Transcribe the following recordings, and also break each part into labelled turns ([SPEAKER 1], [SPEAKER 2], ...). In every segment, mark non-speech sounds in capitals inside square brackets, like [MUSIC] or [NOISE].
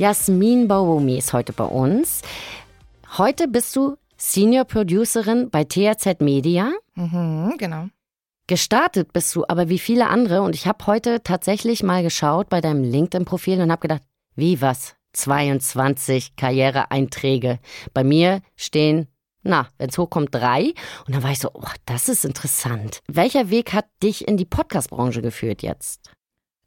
[SPEAKER 1] Jasmin Baumi ist heute bei uns. Heute bist du Senior Producerin bei THZ Media.
[SPEAKER 2] Mhm, genau.
[SPEAKER 1] Gestartet bist du aber wie viele andere und ich habe heute tatsächlich mal geschaut bei deinem LinkedIn-Profil und habe gedacht, wie was? 22 Karriereeinträge. Bei mir stehen, na, wenn es hochkommt, drei. Und dann war ich so, oh, das ist interessant. Welcher Weg hat dich in die Podcast-Branche geführt jetzt?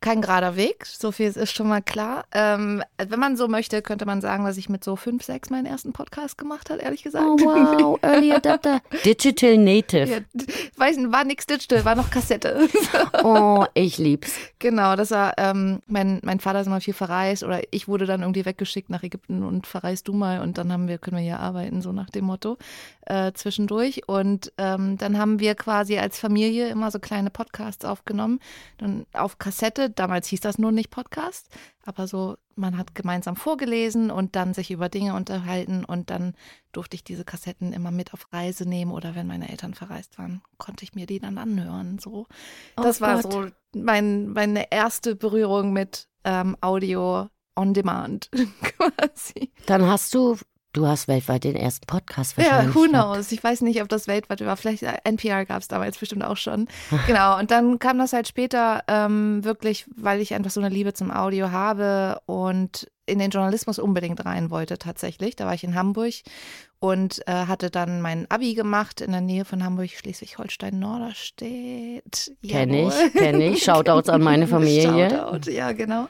[SPEAKER 2] Kein gerader Weg, so viel ist schon mal klar. Ähm, wenn man so möchte, könnte man sagen, dass ich mit so fünf, sechs meinen ersten Podcast gemacht habe, ehrlich gesagt.
[SPEAKER 1] Oh wow, [LAUGHS] Early Adapter. Digital Native.
[SPEAKER 2] Ja, weiß nicht, war nichts digital, war noch Kassette. [LAUGHS]
[SPEAKER 1] Oh, ich lieb's.
[SPEAKER 2] Genau, das war, ähm, mein, mein Vater ist immer viel verreist oder ich wurde dann irgendwie weggeschickt nach Ägypten und verreist du mal und dann haben wir, können wir hier arbeiten, so nach dem Motto, äh, zwischendurch. Und ähm, dann haben wir quasi als Familie immer so kleine Podcasts aufgenommen, dann auf Kassette. Damals hieß das nur nicht Podcast, aber so, man hat gemeinsam vorgelesen und dann sich über Dinge unterhalten und dann durfte ich diese Kassetten immer mit auf Reise nehmen oder wenn meine Eltern verreist waren, konnte ich mir die dann anhören. So, das
[SPEAKER 1] Oh
[SPEAKER 2] war
[SPEAKER 1] Gott.
[SPEAKER 2] so mein, meine erste Berührung mit ähm, Audio on Demand [LAUGHS] quasi.
[SPEAKER 1] Dann hast du, du hast weltweit den ersten Podcast
[SPEAKER 2] Ja,
[SPEAKER 1] wahrscheinlich.
[SPEAKER 2] who
[SPEAKER 1] gehabt.
[SPEAKER 2] knows? Ich weiß nicht, ob das weltweit war. Vielleicht äh, NPR gab es damals bestimmt auch schon. [LAUGHS] Genau. Und dann kam das halt später ähm, wirklich, weil ich einfach so eine Liebe zum Audio habe und in den Journalismus unbedingt rein wollte tatsächlich. Da war ich in Hamburg und äh, hatte dann mein Abi gemacht in der Nähe von Hamburg, Schleswig-Holstein, Norderstedt.
[SPEAKER 1] Kenn ich,
[SPEAKER 2] Jawohl.
[SPEAKER 1] kenn ich. [LAUGHS] Shoutouts an meine Familie.
[SPEAKER 2] Shoutout, ja, genau.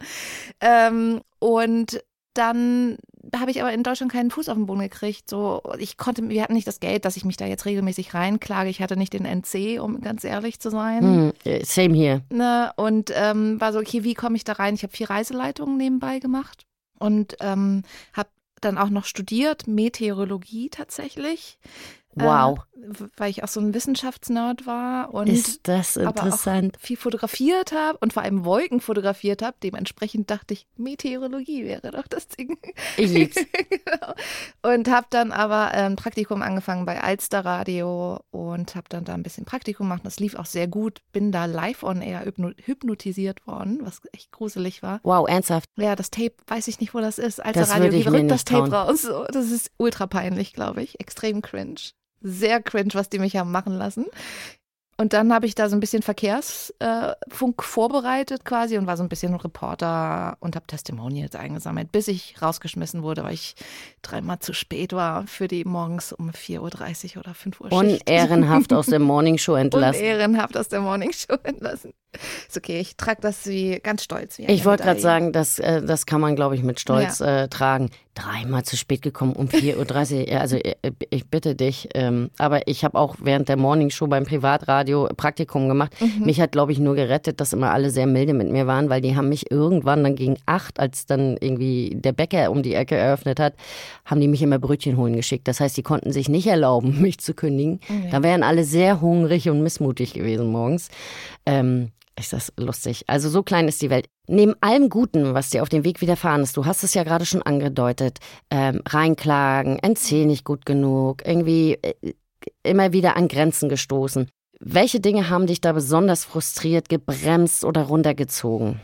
[SPEAKER 2] Ähm, und dann habe ich aber in Deutschland keinen Fuß auf den Boden gekriegt. So, ich konnte, wir hatten nicht das Geld, dass ich mich da jetzt regelmäßig reinklage. Ich hatte nicht den NC, um ganz ehrlich zu sein.
[SPEAKER 1] Äh, same hier.
[SPEAKER 2] Ne? Und ähm, war so, okay, wie komme ich da rein? Ich habe vier Reiseleitungen nebenbei gemacht und ähm, habe dann auch noch studiert, Meteorologie tatsächlich.
[SPEAKER 1] Wow.
[SPEAKER 2] Äh, weil ich auch so ein Wissenschaftsnerd war und
[SPEAKER 1] Ist das interessant.
[SPEAKER 2] viel fotografiert habe und vor allem Wolken fotografiert habe. Dementsprechend dachte ich, Meteorologie wäre doch das Ding.
[SPEAKER 1] Ich lieb's. [LAUGHS]
[SPEAKER 2] genau. Und habe dann aber ein Praktikum angefangen bei Alster Radio und habe dann da ein bisschen Praktikum gemacht. Das lief auch sehr gut. Bin da live on air hypno- hypnotisiert worden, was echt gruselig war.
[SPEAKER 1] Wow, ernsthaft.
[SPEAKER 2] Ja, das Tape, weiß ich nicht, wo das ist. Alster
[SPEAKER 1] Das
[SPEAKER 2] Radio, rückt das Tape raus? So, das ist ultra peinlich, glaube ich. Extrem cringe. Sehr cringe, was die mich haben machen lassen. Und dann habe ich da so ein bisschen Verkehrsfunk äh, vorbereitet quasi und war so ein bisschen Reporter und habe Testimonials eingesammelt, bis ich rausgeschmissen wurde, weil ich dreimal zu spät war für die morgens um 4.30 Uhr oder 5 Uhr Schicht.
[SPEAKER 1] Unehrenhaft aus der Morning Show [LAUGHS] entlassen.
[SPEAKER 2] Unehrenhaft aus der Morningshow entlassen. Ist okay, ich trage das wie ganz stolz. Wie
[SPEAKER 1] Ich wollte gerade sagen, das, äh, das kann man, glaube ich, mit Stolz äh, tragen. Dreimal zu spät gekommen um 4.30 Uhr. [LAUGHS] Ja, Also äh, ich bitte dich. Ähm, aber ich habe auch während der Morningshow beim Privatradio Praktikum gemacht.
[SPEAKER 2] Mhm.
[SPEAKER 1] Mich hat, glaube ich, nur gerettet, dass immer alle sehr milde mit mir waren, weil die haben mich irgendwann dann gegen acht, als dann irgendwie der Bäcker um die Ecke eröffnet hat, haben die mich immer Brötchen holen geschickt. Das heißt, die konnten sich nicht erlauben, [LAUGHS] mich zu kündigen. Da wären alle sehr hungrig und missmutig gewesen morgens. Ähm, ist das lustig. Also so klein ist die Welt. Neben allem Guten, was dir auf dem Weg widerfahren ist, du hast es ja gerade schon angedeutet, ähm, reinklagen, NC nicht gut genug, irgendwie äh, immer wieder an Grenzen gestoßen. Welche Dinge haben dich da besonders frustriert, gebremst oder runtergezogen?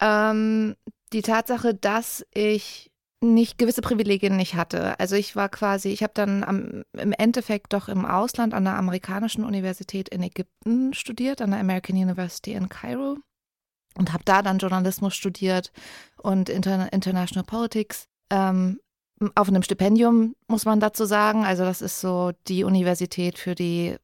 [SPEAKER 2] Ähm, die Tatsache, dass ich nicht gewisse Privilegien nicht hatte. Also ich war quasi, ich habe dann am, im Endeffekt doch im Ausland an der amerikanischen Universität in Ägypten studiert, an der American University in Cairo und habe da dann Journalismus studiert und Inter International Politics. Ähm, auf einem Stipendium, muss man dazu sagen. Also das ist so die Universität für die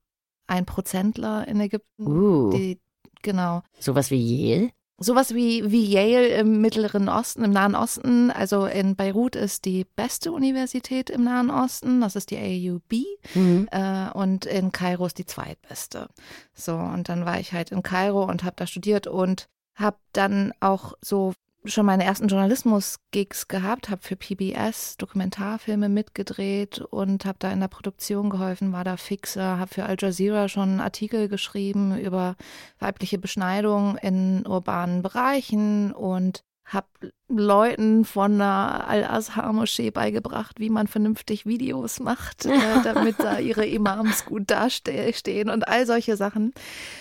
[SPEAKER 2] Einprozentler in Ägypten.
[SPEAKER 1] Uh.
[SPEAKER 2] Die, genau.
[SPEAKER 1] Sowas wie Yale?
[SPEAKER 2] Sowas wie, wie Yale im Mittleren Osten, im Nahen Osten. Also in Beirut ist die beste Universität im Nahen Osten. Das ist die AUB.
[SPEAKER 1] Mhm.
[SPEAKER 2] Äh, und in Kairo ist die zweitbeste. So, und dann war ich halt in Kairo und habe da studiert und habe dann auch so schon meine ersten Journalismus-Gigs gehabt, habe für PBS Dokumentarfilme mitgedreht und habe da in der Produktion geholfen, war da Fixer, habe für Al Jazeera schon Artikel geschrieben über weibliche Beschneidung in urbanen Bereichen und habe Leuten von der Al-Azhar-Moschee beigebracht, wie man vernünftig Videos macht, äh, [LAUGHS] damit da ihre Imams gut dastehen und all solche Sachen.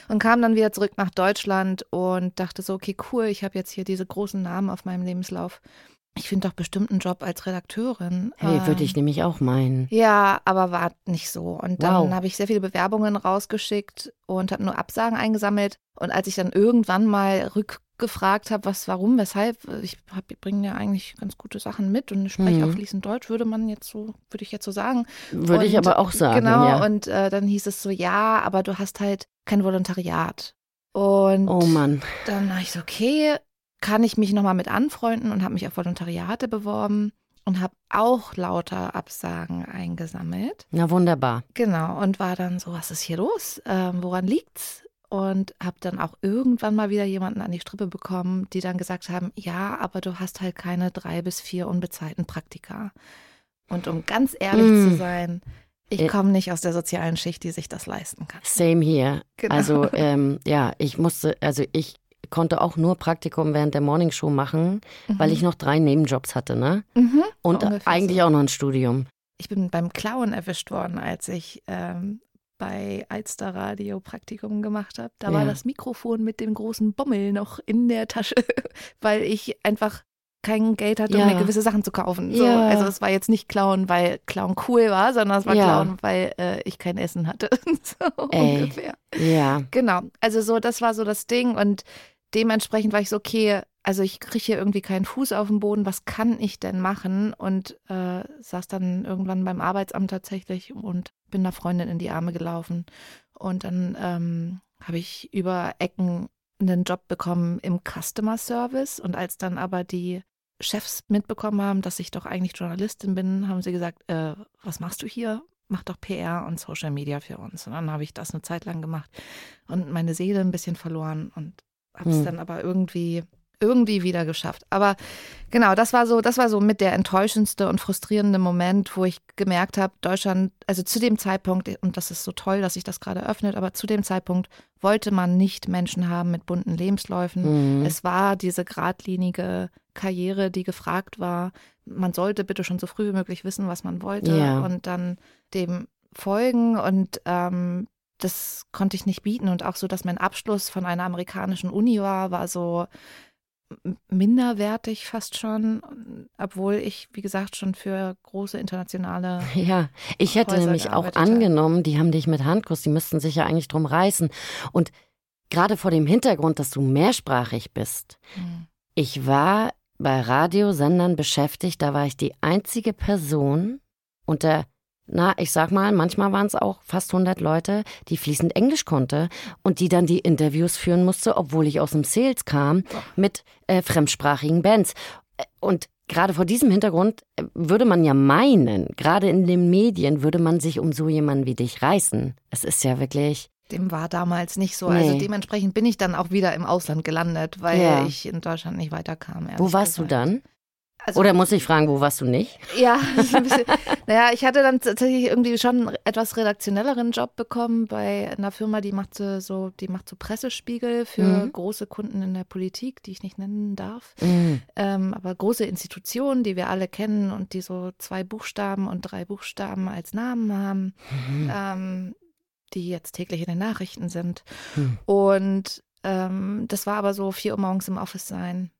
[SPEAKER 2] Und kam dann wieder zurück nach Deutschland und dachte so, okay, cool, ich habe jetzt hier diese großen Namen auf meinem Lebenslauf. Ich finde doch bestimmt einen Job als Redakteurin.
[SPEAKER 1] Hey, würde ich
[SPEAKER 2] Ähm,
[SPEAKER 1] nämlich auch meinen.
[SPEAKER 2] ja, aber war nicht so. Und dann
[SPEAKER 1] Wow.
[SPEAKER 2] habe ich sehr viele Bewerbungen rausgeschickt und habe nur Absagen eingesammelt. Und als ich dann irgendwann mal rückgefragt habe, was, warum, weshalb, ich bringe ja eigentlich ganz gute Sachen mit und ich spreche
[SPEAKER 1] Mhm.
[SPEAKER 2] auch fließend Deutsch, würde man jetzt so, würde ich jetzt so sagen.
[SPEAKER 1] Würde ich
[SPEAKER 2] Und-
[SPEAKER 1] aber auch sagen.
[SPEAKER 2] Genau,
[SPEAKER 1] ja.
[SPEAKER 2] und äh, dann hieß es so, ja, aber du hast halt kein Volontariat. Und
[SPEAKER 1] oh Mann.
[SPEAKER 2] dann habe ich so, okay, kann ich mich nochmal mit anfreunden und habe mich auf Volontariate beworben und habe auch lauter Absagen eingesammelt.
[SPEAKER 1] Na wunderbar.
[SPEAKER 2] Genau, und war dann so, was ist hier los? Ähm, woran liegt's? Und habe dann auch irgendwann mal wieder jemanden an die Strippe bekommen, die dann gesagt haben, ja, aber du hast halt keine drei bis vier unbezahlten Praktika. Und um ganz ehrlich
[SPEAKER 1] Mm.
[SPEAKER 2] zu sein, ich
[SPEAKER 1] Äh.
[SPEAKER 2] komme nicht aus der sozialen Schicht, die sich das leisten kann.
[SPEAKER 1] Same hier.
[SPEAKER 2] Genau.
[SPEAKER 1] Also [LAUGHS] ähm, ja, ich musste, also ich konnte auch nur Praktikum während der Morningshow machen, weil ich noch drei Nebenjobs hatte, ne?
[SPEAKER 2] Mhm,
[SPEAKER 1] Und eigentlich
[SPEAKER 2] so.
[SPEAKER 1] auch noch ein Studium.
[SPEAKER 2] Ich bin beim Klauen erwischt worden, als ich ähm, bei Alster Radio Praktikum gemacht habe. Da war
[SPEAKER 1] Ja.
[SPEAKER 2] das Mikrofon mit dem großen Bommel noch in der Tasche, [LAUGHS] weil ich einfach kein Geld hatte, um
[SPEAKER 1] Ja.
[SPEAKER 2] mir gewisse Sachen zu kaufen. So,
[SPEAKER 1] Ja.
[SPEAKER 2] Also es war jetzt nicht Klauen, weil Klauen cool war, sondern es war
[SPEAKER 1] Ja.
[SPEAKER 2] Klauen, weil äh, ich kein Essen hatte. [LAUGHS] so
[SPEAKER 1] Ey.
[SPEAKER 2] ungefähr.
[SPEAKER 1] Ja.
[SPEAKER 2] Genau. Also so, das war so das Ding und dementsprechend war ich so, okay, also ich kriege hier irgendwie keinen Fuß auf den Boden, was kann ich denn machen? Und äh, saß dann irgendwann beim Arbeitsamt tatsächlich und bin einer Freundin in die Arme gelaufen. Und dann ähm, habe ich über Ecken einen Job bekommen im Customer Service. Und als dann aber die Chefs mitbekommen haben, dass ich doch eigentlich Journalistin bin, haben sie gesagt, äh, was machst du hier? Mach doch PR und Social Media für uns. Und dann habe ich das eine Zeit lang gemacht und meine Seele ein bisschen verloren und habe es
[SPEAKER 1] Hm.
[SPEAKER 2] dann aber irgendwie irgendwie wieder geschafft. Aber genau, das war so, das war so mit der enttäuschendste und frustrierende Moment, wo ich gemerkt habe, Deutschland, also zu dem Zeitpunkt, und das ist so toll, dass sich das gerade öffnet, aber zu dem Zeitpunkt wollte man nicht Menschen haben mit bunten Lebensläufen.
[SPEAKER 1] Mhm.
[SPEAKER 2] Es war diese geradlinige Karriere, die gefragt war. Man sollte bitte schon so früh wie möglich wissen, was man wollte
[SPEAKER 1] Ja.
[SPEAKER 2] und dann dem folgen. Und ähm, das konnte ich nicht bieten. Und auch so, dass mein Abschluss von einer amerikanischen Uni war, war so minderwertig fast schon, obwohl ich, wie gesagt, schon für große internationale [LAUGHS]
[SPEAKER 1] Ja, ich hätte
[SPEAKER 2] Häuser
[SPEAKER 1] nämlich auch angenommen, die haben dich mit Handkuss, die müssten sich ja eigentlich drum reißen. Und gerade vor dem Hintergrund, dass du mehrsprachig bist,
[SPEAKER 2] Hm.
[SPEAKER 1] ich war bei Radiosendern beschäftigt, da war ich die einzige Person unter, na, ich sag mal, manchmal waren es auch fast 100 Leute, die fließend Englisch konnte und die dann die Interviews führen musste, obwohl ich aus dem Sales kam, mit äh, fremdsprachigen Bands. Äh, Und gerade vor diesem Hintergrund äh, würde man ja meinen, gerade in den Medien würde man sich um so jemanden wie dich reißen. Es ist ja wirklich,
[SPEAKER 2] Dem war damals nicht so. Also
[SPEAKER 1] Nee.
[SPEAKER 2] dementsprechend bin ich dann auch wieder im Ausland gelandet, weil
[SPEAKER 1] Ja.
[SPEAKER 2] ich in Deutschland nicht weiterkam.
[SPEAKER 1] wo warst du
[SPEAKER 2] gesagt.
[SPEAKER 1] dann?
[SPEAKER 2] Also,
[SPEAKER 1] Oder muss ich fragen, wo warst du nicht?
[SPEAKER 2] Ja, [LAUGHS] bisschen, naja, ich hatte dann tatsächlich irgendwie schon einen etwas redaktionelleren Job bekommen bei einer Firma, die machte so, die macht so Pressespiegel für
[SPEAKER 1] Mhm.
[SPEAKER 2] große Kunden in der Politik, die ich nicht nennen darf.
[SPEAKER 1] Mhm.
[SPEAKER 2] Ähm, aber große Institutionen, die wir alle kennen und die so zwei Buchstaben und drei Buchstaben als Namen haben,
[SPEAKER 1] Mhm.
[SPEAKER 2] ähm, die jetzt täglich in den Nachrichten sind.
[SPEAKER 1] Hm.
[SPEAKER 2] Und ähm, das war aber so vier Uhr morgens im Office sein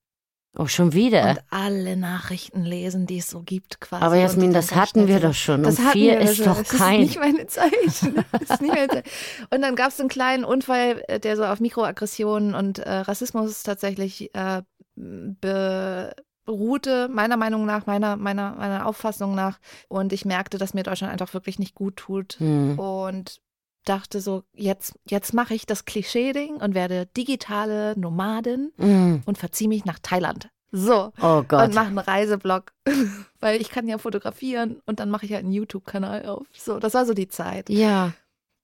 [SPEAKER 1] Oh, schon wieder.
[SPEAKER 2] und alle Nachrichten lesen, die es so gibt quasi.
[SPEAKER 1] Aber Jasmin, das hatten wir doch schon.
[SPEAKER 2] Das
[SPEAKER 1] um vier ist
[SPEAKER 2] schon.
[SPEAKER 1] doch
[SPEAKER 2] das
[SPEAKER 1] kein.
[SPEAKER 2] Ist nicht meine Zeit. [LAUGHS] Das ist nicht meine Zeit. Und dann gab es einen kleinen Unfall, äh, der so auf Mikroaggressionen und äh, Rassismus tatsächlich äh, be Route, meiner Meinung nach, meiner, meiner, meiner Auffassung nach. Und ich merkte, dass mir Deutschland einfach wirklich nicht gut tut.
[SPEAKER 1] Hm.
[SPEAKER 2] Und dachte so, jetzt, jetzt mache ich das Klischee-Ding und werde digitale Nomadin
[SPEAKER 1] Mm.
[SPEAKER 2] und verziehe mich nach Thailand. So.
[SPEAKER 1] Oh Gott.
[SPEAKER 2] Und mache einen Reiseblog, [LAUGHS] weil ich kann ja fotografieren und dann mache ich halt einen YouTube-Kanal auf. So, das war so die Zeit.
[SPEAKER 1] ja.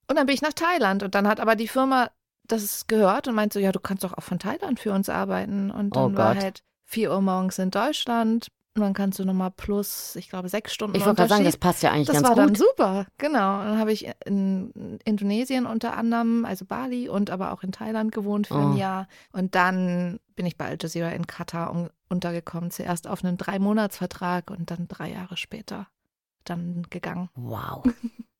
[SPEAKER 2] Und dann bin ich nach Thailand und dann hat aber die Firma das gehört und meinte so, ja, du kannst doch auch von Thailand für uns arbeiten. Und
[SPEAKER 1] Oh
[SPEAKER 2] dann war
[SPEAKER 1] Gott.
[SPEAKER 2] halt 4 Uhr morgens in Deutschland und dann kannst du nochmal plus, ich glaube, sechs Stunden
[SPEAKER 1] Ich wollte gerade sagen, das passt ja eigentlich
[SPEAKER 2] Das
[SPEAKER 1] ganz
[SPEAKER 2] war
[SPEAKER 1] gut.
[SPEAKER 2] dann super, genau. Und dann habe ich in Indonesien unter anderem, also Bali und aber auch in Thailand gewohnt für
[SPEAKER 1] Oh.
[SPEAKER 2] ein Jahr. Und dann bin ich bei Al Jazeera in Katar un- untergekommen. Zuerst auf einen Drei-Monats-Vertrag und dann drei Jahre später dann gegangen.
[SPEAKER 1] Wow.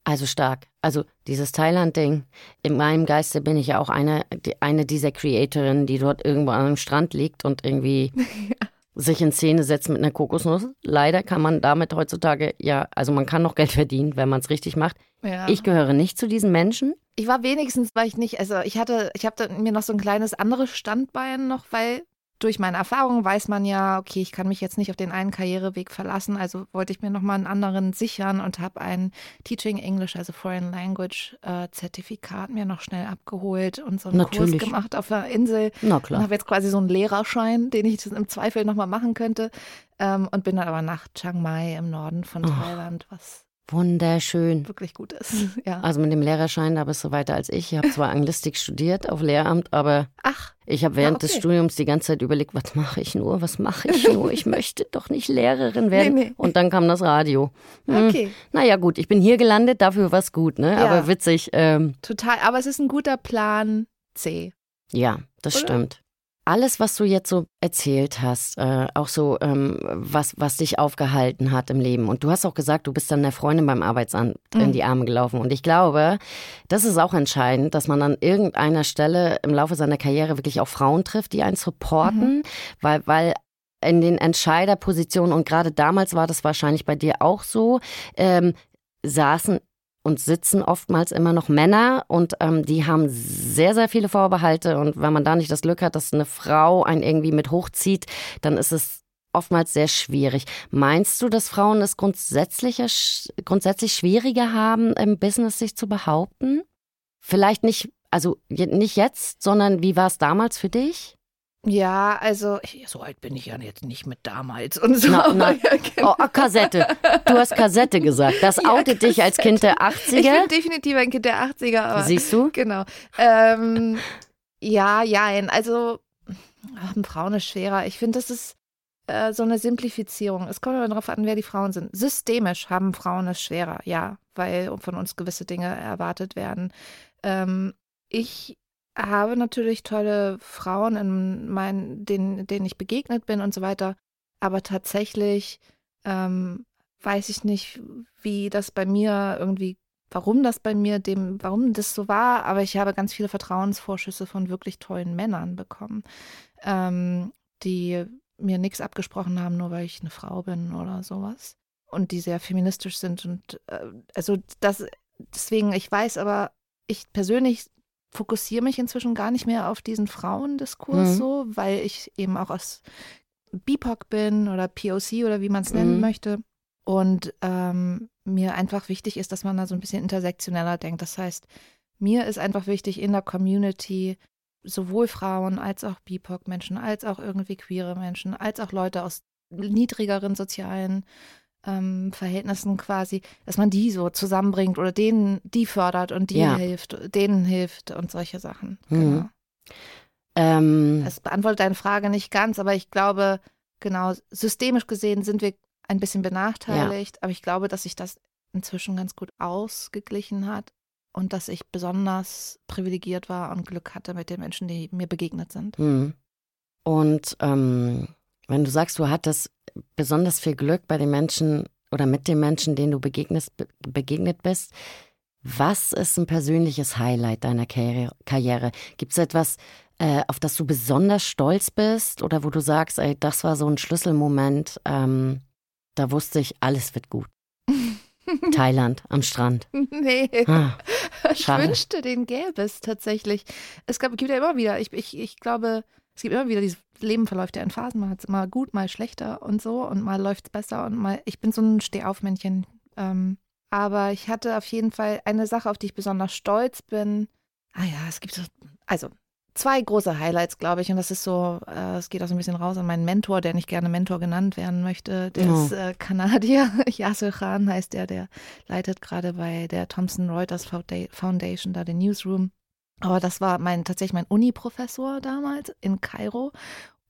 [SPEAKER 1] Also stark. Also dieses Thailand-Ding. In meinem Geiste bin ich ja auch eine, eine dieser Creatorinnen, die dort irgendwo an einem Strand liegt und irgendwie [LAUGHS] sich in Szene setzt mit einer Kokosnuss. Leider kann man damit heutzutage ja, also man kann noch Geld verdienen, wenn man es richtig macht.
[SPEAKER 2] Ja.
[SPEAKER 1] Ich gehöre nicht zu diesen Menschen.
[SPEAKER 2] Ich war wenigstens, weil ich nicht, also ich hatte, ich habe mir noch so ein kleines anderes Standbein noch, weil durch meine Erfahrungen weiß man ja, okay, ich kann mich jetzt nicht auf den einen Karriereweg verlassen, also wollte ich mir nochmal einen anderen sichern und habe ein Teaching English, also Foreign Language äh, Zertifikat mir noch schnell abgeholt und so einen
[SPEAKER 1] Natürlich.
[SPEAKER 2] Kurs gemacht auf der Insel
[SPEAKER 1] Na
[SPEAKER 2] und
[SPEAKER 1] klar.
[SPEAKER 2] habe jetzt quasi so einen Lehrerschein, den ich im Zweifel nochmal machen könnte ähm, und bin dann aber nach Chiang Mai im Norden von
[SPEAKER 1] Oh.
[SPEAKER 2] Thailand, was
[SPEAKER 1] Wunderschön.
[SPEAKER 2] wirklich gut ist. [LAUGHS] Ja.
[SPEAKER 1] Also mit dem Lehrerschein, da bist du weiter als ich. Ich habe zwar Anglistik studiert auf Lehramt, aber
[SPEAKER 2] Ach,
[SPEAKER 1] Ich habe während
[SPEAKER 2] Ah, okay.
[SPEAKER 1] des Studiums die ganze Zeit überlegt, was mache ich nur, was mache ich nur? Ich [LAUGHS] möchte doch nicht Lehrerin werden.
[SPEAKER 2] Nee, nee.
[SPEAKER 1] Und dann kam das Radio. Hm.
[SPEAKER 2] okay.
[SPEAKER 1] Naja gut, ich bin hier gelandet, dafür war es gut, ne?
[SPEAKER 2] Ja.
[SPEAKER 1] Aber witzig, ähm,
[SPEAKER 2] Total, aber es ist ein guter Plan C.
[SPEAKER 1] ja, das
[SPEAKER 2] Oder?
[SPEAKER 1] stimmt. Alles, was du jetzt so erzählt hast, äh, auch so, ähm, was, was dich aufgehalten hat im Leben. Und du hast auch gesagt, du bist dann der Freundin beim Arbeitsamt in
[SPEAKER 2] Mhm.
[SPEAKER 1] die Arme gelaufen. Und ich glaube, das ist auch entscheidend, dass man an irgendeiner Stelle im Laufe seiner Karriere wirklich auch Frauen trifft, die einen supporten, weil, weil in den Entscheiderpositionen, und gerade damals war das wahrscheinlich bei dir auch so, ähm, saßen und sitzen oftmals immer noch Männer und ähm, die haben sehr, sehr viele Vorbehalte. Und wenn man da nicht das Glück hat, dass eine Frau einen irgendwie mit hochzieht, dann ist es oftmals sehr schwierig. Meinst du, dass Frauen es grundsätzlicher, grundsätzlich schwieriger haben, im Business sich zu behaupten? Vielleicht nicht, also nicht jetzt, sondern wie war es damals für dich?
[SPEAKER 2] Ja, also ich, so alt bin ich ja jetzt nicht mit damals und so.
[SPEAKER 1] Na, [LAUGHS] na.
[SPEAKER 2] Ja, genau.
[SPEAKER 1] Oh, Kassette. Du hast Kassette gesagt. Das [LAUGHS]
[SPEAKER 2] Ja,
[SPEAKER 1] outet dich als Kind der
[SPEAKER 2] Ich bin
[SPEAKER 1] 80er.
[SPEAKER 2] definitiv ein Kind der 80er, aber
[SPEAKER 1] Siehst du?
[SPEAKER 2] genau. Ähm, ja, jein. Also haben Frauen es schwerer. Ich finde, das ist äh, so eine Simplifizierung. Es kommt immer darauf an, wer die Frauen sind. Systemisch haben Frauen es schwerer, ja, weil von uns gewisse Dinge erwartet werden. Ähm, ich habe natürlich tolle Frauen, in meinen, denen, denen ich begegnet bin und so weiter. Aber tatsächlich ähm, weiß ich nicht, wie das bei mir irgendwie, warum das bei mir dem, warum das so war. Aber ich habe ganz viele Vertrauensvorschüsse von wirklich tollen Männern bekommen, ähm, die mir nichts abgesprochen haben, nur weil ich eine Frau bin oder sowas. Und die sehr feministisch sind. Und äh, also das, deswegen, ich weiß aber, ich persönlich fokussiere mich inzwischen gar nicht mehr auf diesen Frauendiskurs
[SPEAKER 1] Mhm.
[SPEAKER 2] so, weil ich eben auch aus BIPOC bin oder POC oder wie man es nennen
[SPEAKER 1] Mhm.
[SPEAKER 2] möchte. Und ähm, mir einfach wichtig ist, dass man da so ein bisschen intersektioneller denkt. Das heißt, mir ist einfach wichtig in der Community sowohl Frauen als auch BIPOC-Menschen, als auch irgendwie queere Menschen, als auch Leute aus niedrigeren sozialen ähm, Verhältnissen quasi, dass man die so zusammenbringt oder denen die fördert und die
[SPEAKER 1] Ja.
[SPEAKER 2] hilft, denen hilft und solche Sachen.
[SPEAKER 1] Mhm.
[SPEAKER 2] Genau.
[SPEAKER 1] Ähm,
[SPEAKER 2] Das beantwortet deine Frage nicht ganz, aber ich glaube, genau, systemisch gesehen sind wir ein bisschen benachteiligt, aber ich glaube, dass sich das inzwischen ganz gut ausgeglichen hat und dass ich besonders privilegiert war und Glück hatte mit den Menschen, die mir begegnet sind.
[SPEAKER 1] hm. Und ähm, wenn du sagst, du hattest besonders viel Glück bei den Menschen oder mit den Menschen, denen du begegnest, be begegnet bist, was ist ein persönliches Highlight deiner Karriere? Gibt es etwas, äh, auf das du besonders stolz bist oder wo du sagst, ey, das war so ein Schlüsselmoment, ähm, da wusste ich, alles wird gut. [LAUGHS] Thailand am Strand.
[SPEAKER 2] nee,
[SPEAKER 1] Ah,
[SPEAKER 2] ich wünschte, den gäbe es tatsächlich. Es gab, gibt ja immer wieder, ich, ich, ich glaube, es gibt immer wieder diese Leben verläuft ja in Phasen, man hat es immer gut, mal schlechter und so und mal läuft es besser und mal, ich bin so ein Stehaufmännchen. Ähm, aber ich hatte auf jeden Fall eine Sache, auf die ich besonders stolz bin. Ah ja, es gibt so, also zwei große Highlights, glaube ich. Und das ist so, äh, es geht auch so ein bisschen raus an meinen Mentor, der nicht gerne Mentor genannt werden möchte. Der oh. ist äh, Kanadier. [LAUGHS] Yasser Khan heißt der, der leitet gerade bei der Thomson Reuters Foundation da den Newsroom. Aber das war mein tatsächlich mein Uni-Professor damals in Kairo.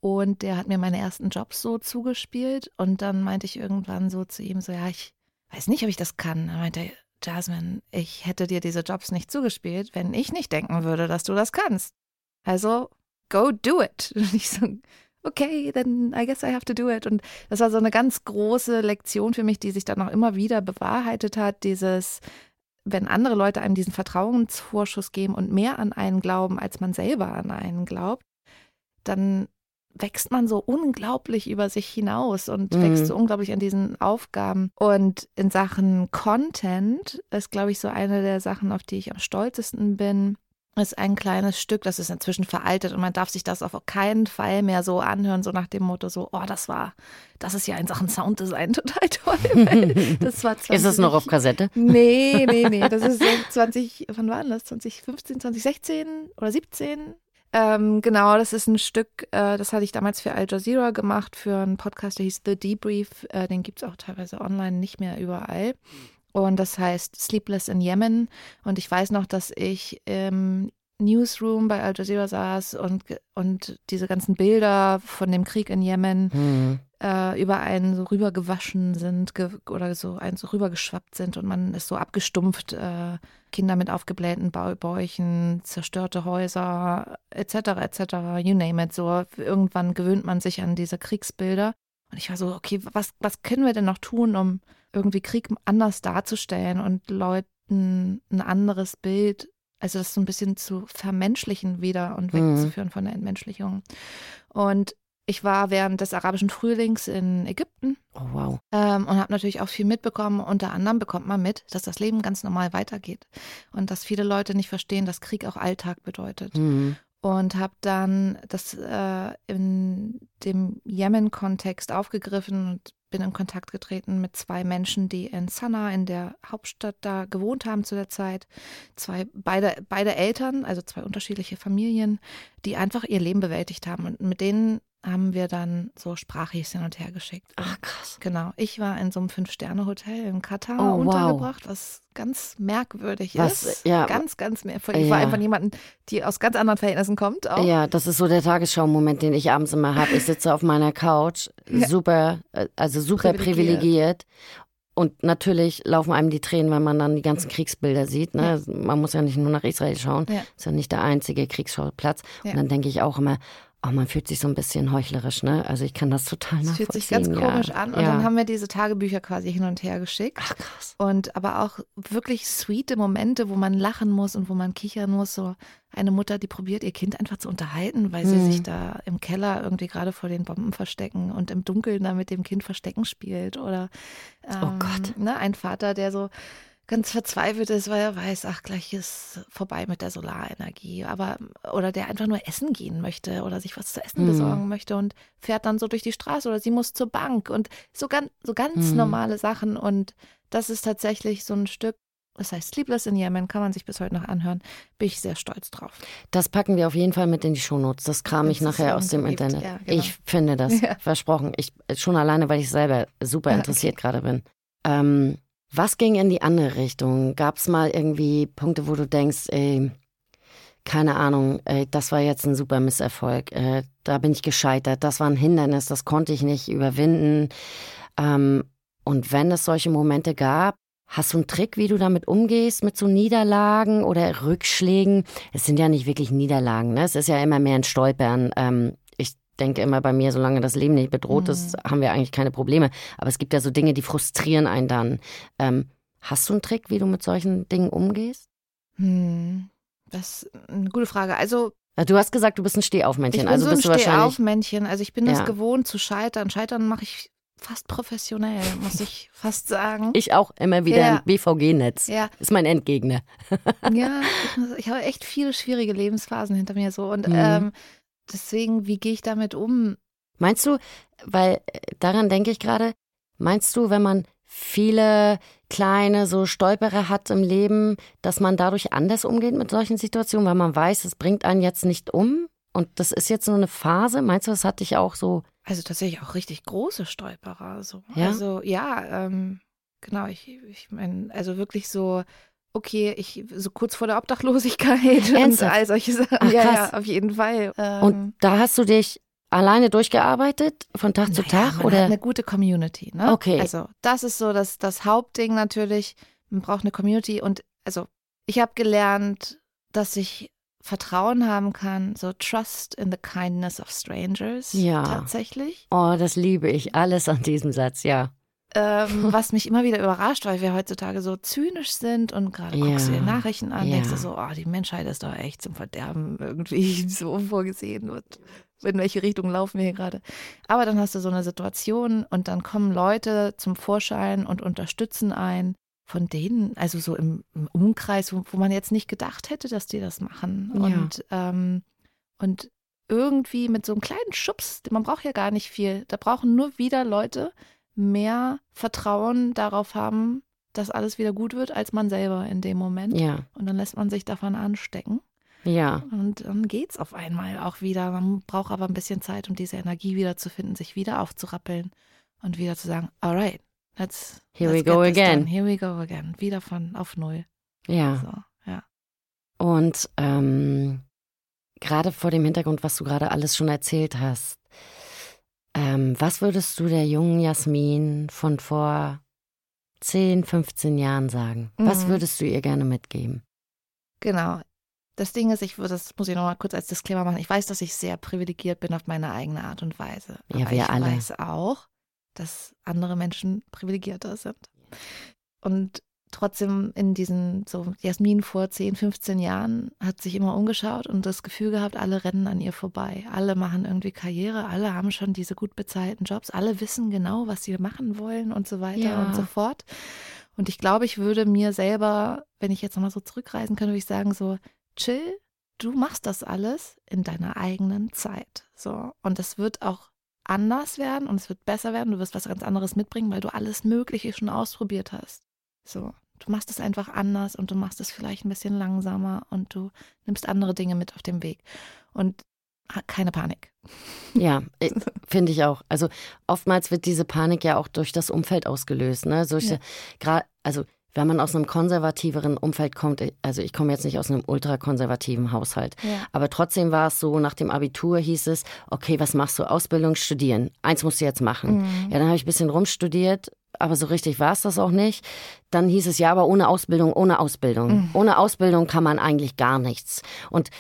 [SPEAKER 2] Und der hat mir meine ersten Jobs so zugespielt. Und dann meinte ich irgendwann so zu ihm: so, ja, ich weiß nicht, ob ich das kann. Er meinte, Jasmine, ich hätte dir diese Jobs nicht zugespielt, wenn ich nicht denken würde, dass du das kannst. Also, go do it. [LAUGHS] Und ich so, okay, then I guess I have to do it. Und das war so eine ganz große Lektion für mich, die sich dann auch immer wieder bewahrheitet hat, dieses, wenn andere Leute einem diesen Vertrauensvorschuss geben und mehr an einen glauben, als man selber an einen glaubt, dann wächst man so unglaublich über sich hinaus und mhm. wächst so unglaublich an diesen Aufgaben. Und in Sachen Content ist, glaube ich, so eine der Sachen, auf die ich am stolzesten bin, ist ein kleines Stück, das ist inzwischen veraltet und man darf sich das auf keinen Fall mehr so anhören, so nach dem Motto so, oh, das war, das ist ja in Sachen Sounddesign [LAUGHS] total toll.
[SPEAKER 1] Das war 20, ist es noch auf Kassette? [LAUGHS]
[SPEAKER 2] Nee, nee, nee, das ist 20, wann war das? 2015, 2016 oder 17? Ähm, genau, das ist ein Stück, äh, das hatte ich damals für Al Jazeera gemacht, für einen Podcast, der hieß The Debrief. Äh, den gibt es auch teilweise online, nicht mehr überall. Und das heißt Sleepless in Yemen. Und ich weiß noch, dass ich im Newsroom bei Al Jazeera saß und, und diese ganzen Bilder von dem Krieg in Yemen mhm. äh, über einen so rübergewaschen sind ge oder so einen so rübergeschwappt sind und man ist so abgestumpft, äh, Kinder mit aufgeblähten Bäuchen, zerstörte Häuser, etc., etc., you name it. So irgendwann gewöhnt man sich an diese Kriegsbilder. Und ich war so, okay, was, was können wir denn noch tun, um irgendwie Krieg anders darzustellen und Leuten ein anderes Bild, also das so ein bisschen zu vermenschlichen wieder und mhm. wegzuführen mhm. von der Entmenschlichung. Und ich war während des arabischen Frühlings in Ägypten.
[SPEAKER 1] Oh, wow.
[SPEAKER 2] Ähm, und habe natürlich auch viel mitbekommen. Unter anderem bekommt man mit, dass das Leben ganz normal weitergeht. Und dass viele Leute nicht verstehen, dass Krieg auch Alltag bedeutet. Mhm. Und habe dann das äh, in dem Jemen-Kontext aufgegriffen und bin in Kontakt getreten mit zwei Menschen, die in Sanaa, in der Hauptstadt da gewohnt haben zu der Zeit. Zwei, beide, beide Eltern, also zwei unterschiedliche Familien, die einfach ihr Leben bewältigt haben. Und mit denen haben wir dann so sprachlich hin und her geschickt.
[SPEAKER 1] Ach krass.
[SPEAKER 2] Genau. Ich war in so einem Fünf-Sterne-Hotel in Katar oh, untergebracht, wow. was ganz merkwürdig was, ist. Ja. Ganz, ganz merkwürdig. Ich ja. war einfach jemanden, die aus ganz anderen Verhältnissen kommt. Auch.
[SPEAKER 1] Ja, das ist so der Tagesschau-Moment, den ich abends immer habe. Ich sitze auf meiner Couch, super, äh, also super privilegiert. privilegiert. Und natürlich laufen einem die Tränen, weil man dann die ganzen Kriegsbilder sieht. Ne? Ja. Man muss ja nicht nur nach Israel schauen. Ja. Ist ja nicht der einzige Kriegsschauplatz. Und dann denke ich auch immer, Oh, man fühlt sich so ein bisschen heuchlerisch, ne? Also ich kann das total das nachvollziehen.
[SPEAKER 2] fühlt sich ganz ja. komisch an. Und ja. dann haben wir diese Tagebücher quasi hin und her geschickt.
[SPEAKER 1] Ach krass.
[SPEAKER 2] Und aber auch wirklich sweete Momente, wo man lachen muss und wo man kichern muss. So eine Mutter, die probiert, ihr Kind einfach zu unterhalten, weil sie hm. sich da im Keller irgendwie gerade vor den Bomben verstecken und im Dunkeln da mit dem Kind Verstecken spielt. Oder
[SPEAKER 1] ähm, oh Gott.
[SPEAKER 2] Ne, ein Vater, der so ganz verzweifelt ist, weil er weiß, ach, gleich ist vorbei mit der Solarenergie. Aber, oder der einfach nur essen gehen möchte oder sich was zu essen mhm. besorgen möchte und fährt dann so durch die Straße oder sie muss zur Bank und so ganz, so ganz mhm. normale Sachen. Und das ist tatsächlich so ein Stück, das heißt Sleepless in Yemen, kann man sich bis heute noch anhören. Bin ich sehr stolz drauf.
[SPEAKER 1] Das packen wir auf jeden Fall mit in die Shownotes. Das kram ich nachher aus dem Internet. Ja, genau. Ich finde das, [LAUGHS] ja. versprochen. Ich, schon alleine, weil ich selber super interessiert okay. gerade bin. Ähm, was ging in die andere Richtung? Gab es mal irgendwie Punkte, wo du denkst, ey, keine Ahnung, ey, das war jetzt ein super Misserfolg, äh, da bin ich gescheitert, das war ein Hindernis, das konnte ich nicht überwinden. Ähm, und wenn es solche Momente gab, hast du einen Trick, wie du damit umgehst, mit so Niederlagen oder Rückschlägen? Es sind ja nicht wirklich Niederlagen, ne? es ist ja immer mehr ein Stolpern. Ähm, denke immer bei mir, solange das Leben nicht bedroht mhm. ist, haben wir eigentlich keine Probleme. Aber es gibt ja so Dinge, die frustrieren einen dann. Ähm, hast du einen Trick, wie du mit solchen Dingen umgehst?
[SPEAKER 2] Hm, das ist eine gute Frage. Also
[SPEAKER 1] Du hast gesagt, du bist ein Stehaufmännchen. Ich
[SPEAKER 2] bin
[SPEAKER 1] also
[SPEAKER 2] so ein
[SPEAKER 1] bist
[SPEAKER 2] Stehaufmännchen. Also ich bin ja. es gewohnt zu scheitern. Scheitern mache ich fast professionell, muss ich [LAUGHS] fast sagen.
[SPEAKER 1] Ich auch immer wieder ja. im BVG-Netz. Ja. Ist mein Endgegner.
[SPEAKER 2] ja, ich, ich, habe echt viele schwierige Lebensphasen hinter mir so. Und mhm. ähm, deswegen, wie gehe ich damit um?
[SPEAKER 1] Meinst du, weil äh, daran denke ich gerade, meinst du, wenn man viele kleine so Stolperer hat im Leben, dass man dadurch anders umgeht mit solchen Situationen, weil man weiß, es bringt einen jetzt nicht um und das ist jetzt nur eine Phase. Meinst du, das hat dich auch so?
[SPEAKER 2] Also tatsächlich auch richtig große Stolperer. So.
[SPEAKER 1] Ja?
[SPEAKER 2] Also ja, ähm, genau. Ich, ich meine, also wirklich so okay, ich so kurz vor der Obdachlosigkeit [LAUGHS]
[SPEAKER 1] Ernsthaft?
[SPEAKER 2] und all solche Sachen.
[SPEAKER 1] Ach,
[SPEAKER 2] ja, ja, auf jeden Fall. Ähm,
[SPEAKER 1] Und da hast du dich alleine durchgearbeitet von Tag zu
[SPEAKER 2] naja,
[SPEAKER 1] Tag
[SPEAKER 2] man
[SPEAKER 1] oder?
[SPEAKER 2] hat eine gute Community, ne?
[SPEAKER 1] Okay.
[SPEAKER 2] Also das ist so das, das Hauptding natürlich. Man braucht eine Community und also ich habe gelernt, dass ich Vertrauen haben kann, so Trust in the kindness of strangers
[SPEAKER 1] Ja.
[SPEAKER 2] tatsächlich.
[SPEAKER 1] Oh, das liebe ich alles an diesem Satz, ja.
[SPEAKER 2] Ähm, [LAUGHS] was mich immer wieder überrascht, weil wir heutzutage so zynisch sind und gerade
[SPEAKER 1] Ja.
[SPEAKER 2] guckst du dir Nachrichten an,
[SPEAKER 1] Ja.
[SPEAKER 2] denkst du so, oh, die Menschheit ist doch echt zum Verderben irgendwie [LAUGHS] so vorgesehen und in welche Richtung laufen wir hier gerade. Aber dann hast du so eine Situation und dann kommen Leute zum Vorschein und unterstützen einen, von denen, also so im, im Umkreis, wo, wo man jetzt nicht gedacht hätte, dass die das machen.
[SPEAKER 1] Ja.
[SPEAKER 2] Und, ähm, und irgendwie mit so einem kleinen Schubs, man braucht ja gar nicht viel, da brauchen nur wieder Leute, mehr Vertrauen darauf haben, dass alles wieder gut wird, als man selber in dem Moment.
[SPEAKER 1] Ja,
[SPEAKER 2] Und dann lässt man sich davon anstecken.
[SPEAKER 1] ja.
[SPEAKER 2] Und dann geht's auf einmal auch wieder. Man braucht aber ein bisschen Zeit, um diese Energie wieder zu finden, sich wieder aufzurappeln und wieder zu sagen, alright, let's,
[SPEAKER 1] Here
[SPEAKER 2] let's
[SPEAKER 1] we go again.
[SPEAKER 2] done. Here we go again. Wieder von auf Null.
[SPEAKER 1] Ja.
[SPEAKER 2] So, ja.
[SPEAKER 1] Und ähm, gerade vor dem Hintergrund, was du gerade alles schon erzählt hast, ähm, was würdest du der jungen Jasmin von vor 10, 15 Jahren sagen? Was
[SPEAKER 2] Mhm.
[SPEAKER 1] würdest du ihr gerne mitgeben?
[SPEAKER 2] Genau. Das Ding ist, ich würde, das muss ich nochmal kurz als Disclaimer machen. Ich weiß, dass ich sehr privilegiert bin auf meine eigene Art und Weise.
[SPEAKER 1] Ja,
[SPEAKER 2] Aber
[SPEAKER 1] wir
[SPEAKER 2] ich
[SPEAKER 1] alle.
[SPEAKER 2] weiß auch, dass andere Menschen privilegierter sind. Und trotzdem in diesen, so Jasmin vor 10, 15 Jahren hat sich immer umgeschaut und das Gefühl gehabt, alle rennen an ihr vorbei. Alle machen irgendwie Karriere, alle haben schon diese gut bezahlten Jobs, alle wissen genau, was sie machen wollen und so weiter
[SPEAKER 1] Ja.
[SPEAKER 2] und so fort. Und ich glaube, ich würde mir selber, wenn ich jetzt nochmal so zurückreisen könnte, würde ich sagen, so, chill, du machst das alles in deiner eigenen Zeit. So. Und es wird auch anders werden und es wird besser werden. Du wirst was ganz anderes mitbringen, weil du alles Mögliche schon ausprobiert hast. So. Du machst es einfach anders und du machst es vielleicht ein bisschen langsamer und du nimmst andere Dinge mit auf dem Weg. Und keine Panik.
[SPEAKER 1] Ja, [LAUGHS] äh, finde ich auch. Also oftmals wird diese Panik ja auch durch das Umfeld ausgelöst. Ne? Solche,
[SPEAKER 2] Ja.
[SPEAKER 1] also wenn man aus einem konservativeren Umfeld kommt, äh, also ich komme jetzt nicht aus einem ultrakonservativen Haushalt,
[SPEAKER 2] Ja.
[SPEAKER 1] aber trotzdem war es so, nach dem Abitur hieß es, okay, was machst du? Ausbildung, studieren. Eins musst du jetzt machen.
[SPEAKER 2] Mhm.
[SPEAKER 1] Ja, dann habe ich ein bisschen rumstudiert, aber so richtig war es das auch nicht. Dann hieß es ja, aber ohne Ausbildung, ohne Ausbildung.
[SPEAKER 2] Mhm.
[SPEAKER 1] Ohne Ausbildung kann man eigentlich gar nichts. Und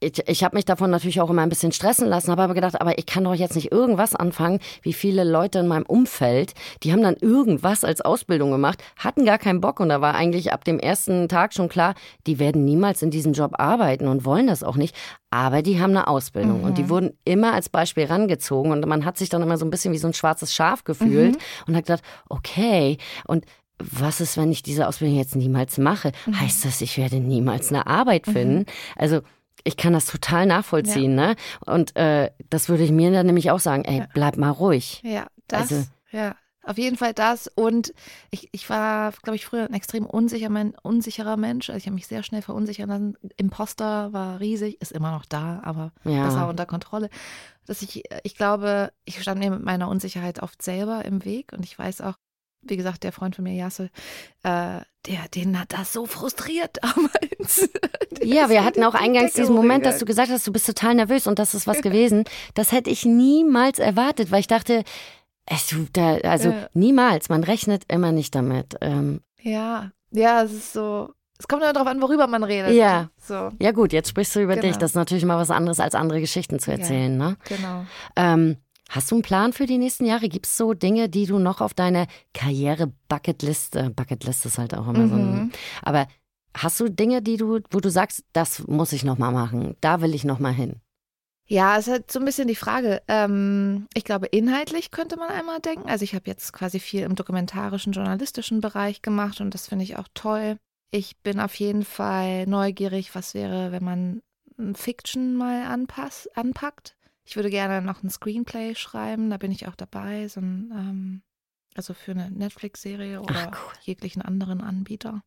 [SPEAKER 1] ich, ich habe mich davon natürlich auch immer ein bisschen stressen lassen, habe aber gedacht, aber ich kann doch jetzt nicht irgendwas anfangen, wie viele Leute in meinem Umfeld, die haben dann irgendwas als Ausbildung gemacht, hatten gar keinen Bock. Und da war eigentlich ab dem ersten Tag schon klar, die werden niemals in diesem Job arbeiten und wollen das auch nicht, aber die haben eine Ausbildung und die wurden immer als Beispiel rangezogen. Und man hat sich dann immer so ein bisschen wie so ein schwarzes Schaf gefühlt und hat gedacht, okay, und was ist, wenn ich diese Ausbildung jetzt niemals mache? Heißt das, ich werde niemals eine Arbeit finden? Also ich kann das total nachvollziehen, ne? Und äh, das würde ich mir dann nämlich auch sagen, ey, bleib mal ruhig.
[SPEAKER 2] Ja, das,
[SPEAKER 1] Also-
[SPEAKER 2] ja, auf jeden Fall das. Und ich, ich war, glaube ich, früher ein extrem unsicher, men- unsicherer Mensch. Also ich habe mich sehr schnell verunsichern lassen. Imposter war riesig, ist immer noch da, aber
[SPEAKER 1] Ja.
[SPEAKER 2] besser unter Kontrolle. Dass ich, ich glaube, ich stand mir mit meiner Unsicherheit oft selber im Weg und ich weiß auch, wie gesagt, der Freund von mir, Jasse, äh, der, den hat das so frustriert [LAUGHS] damals.
[SPEAKER 1] Ja, wir hatten auch eingangs diesen Moment, dass du gesagt hast, du bist total nervös und das ist was [LAUGHS] gewesen. Das hätte ich niemals erwartet, weil ich dachte, es, du, da, also
[SPEAKER 2] Ja.
[SPEAKER 1] niemals, man rechnet immer nicht damit. Ähm,
[SPEAKER 2] Ja, ja, es ist so. Es kommt immer darauf an, worüber man redet.
[SPEAKER 1] Ja.
[SPEAKER 2] So,
[SPEAKER 1] ja gut, jetzt sprichst du über
[SPEAKER 2] Genau.
[SPEAKER 1] dich. Das ist natürlich mal was anderes, als andere Geschichten zu erzählen. Ne?
[SPEAKER 2] genau.
[SPEAKER 1] Ähm, hast du einen Plan für die nächsten Jahre? Gibt es so Dinge, die du noch auf deiner Karriere-Bucketlist, äh, Bucketlist ist halt auch immer so ein,
[SPEAKER 2] Mhm.
[SPEAKER 1] aber hast du Dinge, die du, wo du sagst, das muss ich noch mal machen, da will ich noch mal hin?
[SPEAKER 2] Ja, es ist halt so ein bisschen die Frage. Ähm, ich glaube, inhaltlich könnte man einmal denken. Also ich habe jetzt quasi viel im dokumentarischen, journalistischen Bereich gemacht und das finde ich auch toll. Ich bin auf jeden Fall neugierig, was wäre, wenn man Fiction mal anpass, anpackt. Ich würde gerne noch ein Screenplay schreiben, da bin ich auch dabei, so ein, ähm, also für eine Netflix-Serie oder
[SPEAKER 1] Ach, cool.
[SPEAKER 2] jeglichen anderen Anbieter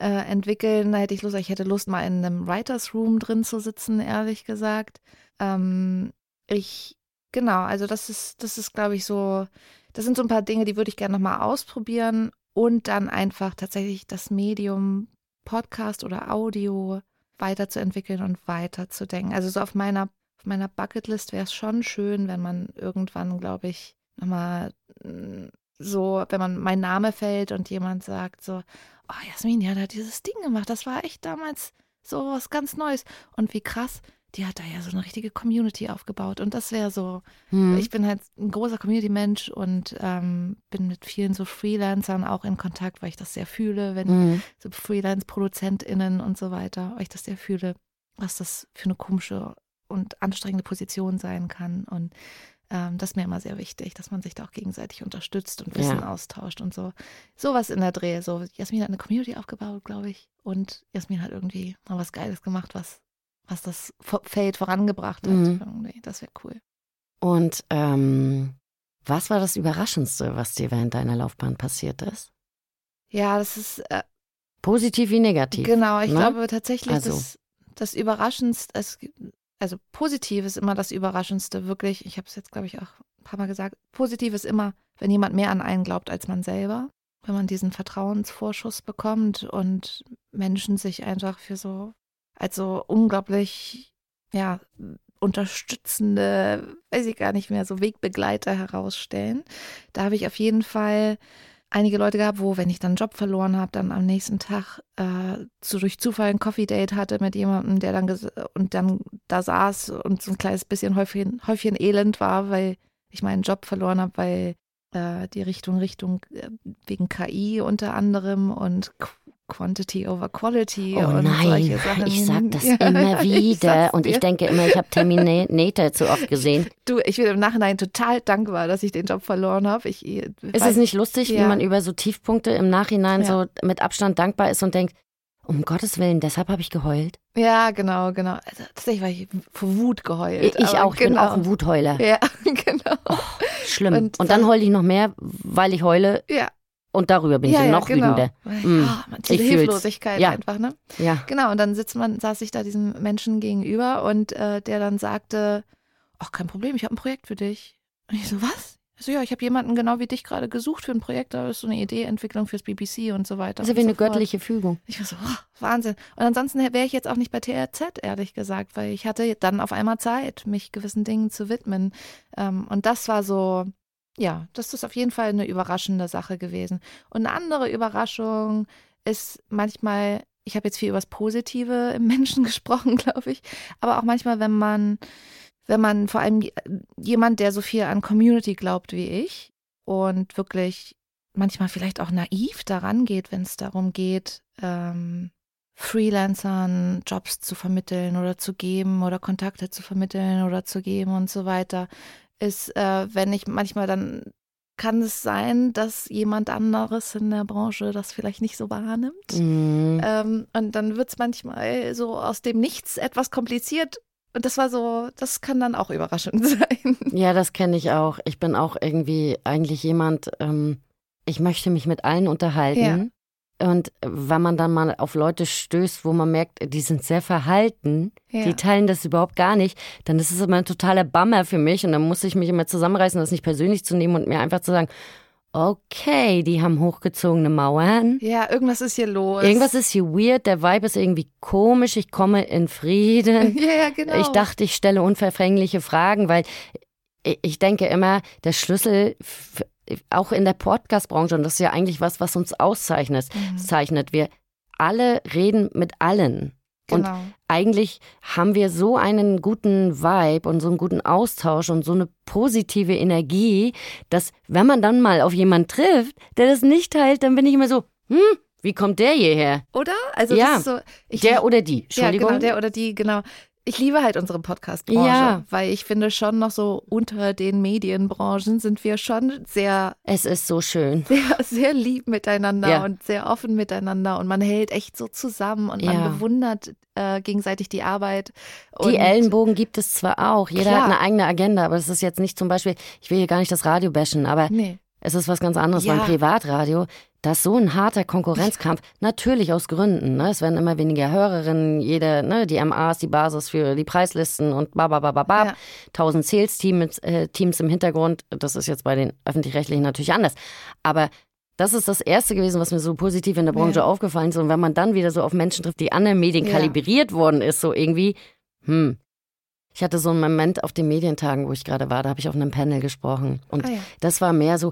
[SPEAKER 2] äh, entwickeln. Da hätte ich Lust, ich hätte Lust, mal in einem Writers Room drin zu sitzen, ehrlich gesagt. Ähm, ich, genau, also das ist, das ist, glaube ich, so, das sind so ein paar Dinge, die würde ich gerne nochmal ausprobieren und dann einfach tatsächlich das Medium Podcast oder Audio weiterzuentwickeln und weiterzudenken. Also so auf meiner, auf meiner Bucketlist wäre es schon schön, wenn man irgendwann, glaube ich, nochmal mm, so, wenn man mein Name fällt und jemand sagt so, oh Jasmin, die hat ja dieses Ding gemacht, das war echt damals so was ganz Neues. Und wie krass, die hat da ja so eine richtige Community aufgebaut. Und das wäre so,
[SPEAKER 1] Hm.
[SPEAKER 2] ich bin halt ein großer Community-Mensch und ähm, bin mit vielen so Freelancern auch in Kontakt, weil ich das sehr fühle, wenn
[SPEAKER 1] Hm.
[SPEAKER 2] so Freelance-ProduzentInnen und so weiter, weil ich das sehr fühle, was das für eine komische und anstrengende Position sein kann. Und ähm, das ist mir immer sehr wichtig, dass man sich da auch gegenseitig unterstützt und Wissen
[SPEAKER 1] Ja.
[SPEAKER 2] austauscht und so. Sowas in der Dreh. So, Jasmin hat eine Community aufgebaut, glaube ich. Und Jasmin hat irgendwie mal was Geiles gemacht, was, was das Feld vorangebracht hat.
[SPEAKER 1] Mhm.
[SPEAKER 2] Irgendwie. Das wäre cool.
[SPEAKER 1] Und ähm, was war das Überraschendste, was dir während deiner Laufbahn passiert ist?
[SPEAKER 2] Ja, das ist äh,
[SPEAKER 1] Positiv wie negativ.
[SPEAKER 2] Genau, ich
[SPEAKER 1] ne?
[SPEAKER 2] glaube tatsächlich,
[SPEAKER 1] Also.
[SPEAKER 2] das, das Überraschendste, es, also positiv ist immer das Überraschendste, wirklich. Ich habe es jetzt, glaube ich, auch ein paar Mal gesagt. Positiv ist immer, wenn jemand mehr an einen glaubt als man selber. Wenn man diesen Vertrauensvorschuss bekommt und Menschen sich einfach für so, als so unglaublich, ja, unterstützende, weiß ich gar nicht mehr, so Wegbegleiter herausstellen. Da habe ich auf jeden Fall einige Leute gehabt, wo, wenn ich dann einen Job verloren habe, dann am nächsten Tag äh, so durch Zufall ein Coffee-Date hatte mit jemandem, der dann und dann da saß und so ein kleines bisschen Häufchen, Häufchen Elend war, weil ich meinen Job verloren habe, weil äh, die Richtung Richtung äh, wegen KI unter anderem und Quantity over Quality
[SPEAKER 1] Oh
[SPEAKER 2] und
[SPEAKER 1] nein,
[SPEAKER 2] solche Sachen.
[SPEAKER 1] ich sag das [LAUGHS]
[SPEAKER 2] Ja,
[SPEAKER 1] immer
[SPEAKER 2] ich
[SPEAKER 1] wieder und ich denke immer, ich habe Terminator zu oft gesehen. [LAUGHS]
[SPEAKER 2] Du, ich bin im Nachhinein total dankbar, dass ich den Job verloren habe. Ich,
[SPEAKER 1] Ist
[SPEAKER 2] weiß-
[SPEAKER 1] es nicht lustig, wie
[SPEAKER 2] Ja.
[SPEAKER 1] man über so Tiefpunkte im Nachhinein
[SPEAKER 2] Ja.
[SPEAKER 1] so mit Abstand dankbar ist und denkt, um Gottes Willen, deshalb habe ich geheult?
[SPEAKER 2] Ja, genau, genau. Also, tatsächlich war ich vor Wut geheult.
[SPEAKER 1] Ich, ich auch, ich bin
[SPEAKER 2] genau.
[SPEAKER 1] auch ein Wutheuler.
[SPEAKER 2] Ja, [LAUGHS] genau.
[SPEAKER 1] Schlimm.
[SPEAKER 2] Und
[SPEAKER 1] Und, dann
[SPEAKER 2] dann-
[SPEAKER 1] heule ich noch mehr, weil ich heule
[SPEAKER 2] Ja,
[SPEAKER 1] und darüber bin ich
[SPEAKER 2] ja,
[SPEAKER 1] noch
[SPEAKER 2] genau.
[SPEAKER 1] wütender.
[SPEAKER 2] Ah, man, diese
[SPEAKER 1] ich.
[SPEAKER 2] Hilflosigkeit
[SPEAKER 1] Ja.
[SPEAKER 2] einfach, ne?
[SPEAKER 1] Ja.
[SPEAKER 2] Genau, und dann sitzt man, saß ich da diesem Menschen gegenüber und äh, der dann sagte, ach, kein Problem, ich habe ein Projekt für dich. Und ich so, was? So, ja, ich habe jemanden genau wie dich gerade gesucht für ein Projekt, da ist so eine Ideeentwicklung fürs BBC und so weiter. Und
[SPEAKER 1] wie eine
[SPEAKER 2] so fort.
[SPEAKER 1] göttliche Fügung.
[SPEAKER 2] Ich war so, oh, Wahnsinn. Und ansonsten wäre ich jetzt auch nicht bei TRZ, ehrlich gesagt, weil ich hatte dann auf einmal Zeit, mich gewissen Dingen zu widmen. Ähm, und das war so, ja, das ist auf jeden Fall eine überraschende Sache gewesen. Und eine andere Überraschung ist manchmal, ich habe jetzt viel über das Positive im [LAUGHS] Menschen gesprochen, glaube ich, aber auch manchmal, wenn man, wenn man vor allem jemand, der so viel an Community glaubt wie ich und wirklich manchmal vielleicht auch naiv daran geht, wenn es darum geht, ähm, Freelancern Jobs zu vermitteln oder zu geben oder Kontakte zu vermitteln oder zu geben und so weiter, ist, äh, wenn ich manchmal dann kann es sein, dass jemand anderes in der Branche das vielleicht nicht so wahrnimmt.
[SPEAKER 1] Mhm.
[SPEAKER 2] Ähm, und dann wird es manchmal so aus dem Nichts etwas kompliziert. Und das war so, das kann dann auch überraschend [LAUGHS] sein.
[SPEAKER 1] Ja, das kenne ich auch. Ich bin auch irgendwie eigentlich jemand, ähm, ich möchte mich mit allen unterhalten. Und wenn man dann mal auf Leute stößt, wo man merkt, die sind sehr verhalten,
[SPEAKER 2] Ja.
[SPEAKER 1] die teilen das überhaupt gar nicht, dann ist es immer ein totaler Bummer für mich. Und dann muss ich mich immer zusammenreißen, das nicht persönlich zu nehmen und mir einfach zu sagen, okay, die haben hochgezogene Mauern.
[SPEAKER 2] Ja, irgendwas ist hier los.
[SPEAKER 1] Irgendwas ist hier weird, der Vibe ist irgendwie komisch, ich komme in Frieden. [LAUGHS]
[SPEAKER 2] Ja, ja, genau.
[SPEAKER 1] Ich dachte, ich stelle unverfängliche Fragen, weil ich- denke immer, der Schlüssel, f- auch in der Podcast-Branche, und das ist ja eigentlich was, was uns auszeichnet,
[SPEAKER 2] Mhm.
[SPEAKER 1] zeichnet, wir alle reden mit allen. Und
[SPEAKER 2] Genau.
[SPEAKER 1] eigentlich haben wir so einen guten Vibe und so einen guten Austausch und so eine positive Energie, dass wenn man dann mal auf jemanden trifft, der das nicht teilt, dann bin ich immer so, hm, wie kommt der hierher?
[SPEAKER 2] Oder? Also
[SPEAKER 1] Ja.
[SPEAKER 2] das ist so. Ich,
[SPEAKER 1] Der oder die,
[SPEAKER 2] Ja,
[SPEAKER 1] Entschuldigung.
[SPEAKER 2] genau, der oder die, genau. Ich liebe halt unsere Podcast-Branche,
[SPEAKER 1] Ja.
[SPEAKER 2] weil ich finde schon noch so unter den Medienbranchen sind wir schon sehr,
[SPEAKER 1] Es ist so schön. [LAUGHS]
[SPEAKER 2] sehr, sehr lieb miteinander
[SPEAKER 1] Ja.
[SPEAKER 2] und sehr offen miteinander und man hält echt so zusammen und
[SPEAKER 1] Ja.
[SPEAKER 2] man bewundert äh, gegenseitig die Arbeit.
[SPEAKER 1] Die Ellenbogen gibt es zwar auch, jeder
[SPEAKER 2] Klar.
[SPEAKER 1] hat eine eigene Agenda, aber es ist jetzt nicht zum Beispiel, ich will hier gar nicht das Radio bashen, aber
[SPEAKER 2] Nee.
[SPEAKER 1] es ist was ganz anderes beim Privatradio. Das ist so ein harter Konkurrenzkampf, [LAUGHS] natürlich aus Gründen. Ne? Es werden immer weniger Hörerinnen, jede, ne, die MA ist die Basis für die Preislisten und bababababab.
[SPEAKER 2] Ja.
[SPEAKER 1] Tausend Sales-Teams äh, Teams im Hintergrund. Das ist jetzt bei den Öffentlich-Rechtlichen natürlich anders. Aber das ist das Erste gewesen, was mir so positiv in der Branche
[SPEAKER 2] Ja.
[SPEAKER 1] aufgefallen ist. Und wenn man dann wieder so auf Menschen trifft, die anderen Medien
[SPEAKER 2] Ja.
[SPEAKER 1] kalibriert worden ist, so irgendwie, hm. Ich hatte so einen Moment auf den Medientagen, wo ich gerade war, da habe ich auf einem Panel gesprochen. Und
[SPEAKER 2] Ah ja.
[SPEAKER 1] das war mehr so,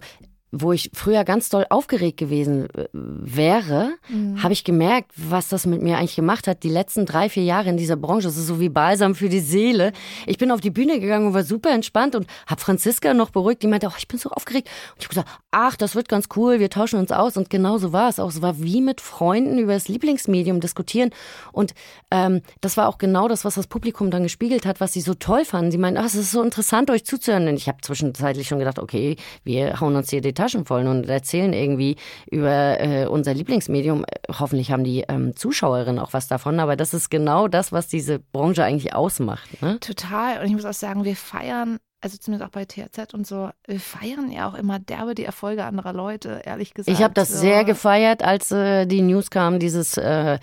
[SPEAKER 1] wo ich früher ganz doll aufgeregt gewesen äh, wäre,
[SPEAKER 2] Mhm.
[SPEAKER 1] habe ich gemerkt, was das mit mir eigentlich gemacht hat. Die letzten drei, vier Jahre in dieser Branche, das ist so wie Balsam für die Seele. Ich bin auf die Bühne gegangen und war super entspannt und habe Franziska noch beruhigt. Die meinte, oh, ich bin so aufgeregt. Und ich habe gesagt, ach, das wird ganz cool, wir tauschen uns aus. Und genau so war es auch. Es war wie mit Freunden über das Lieblingsmedium diskutieren. Und ähm, das war auch genau das, was das Publikum dann gespiegelt hat, was sie so toll fanden. Sie meinten, ach, es ist so interessant, euch zuzuhören. Und ich habe zwischenzeitlich schon gedacht, okay, wir hauen uns hier die Taschen voll und erzählen irgendwie über äh, unser Lieblingsmedium. Hoffentlich haben die ähm, Zuschauerinnen auch was davon, aber das ist genau das, was diese Branche eigentlich ausmacht. Ne?
[SPEAKER 2] Total. Und ich muss auch sagen, wir feiern, also zumindest auch bei THZ und so, wir feiern ja auch immer derbe die Erfolge anderer Leute, ehrlich gesagt.
[SPEAKER 1] Ich habe das
[SPEAKER 2] so.
[SPEAKER 1] sehr gefeiert, als äh, die News kam, dieses, äh,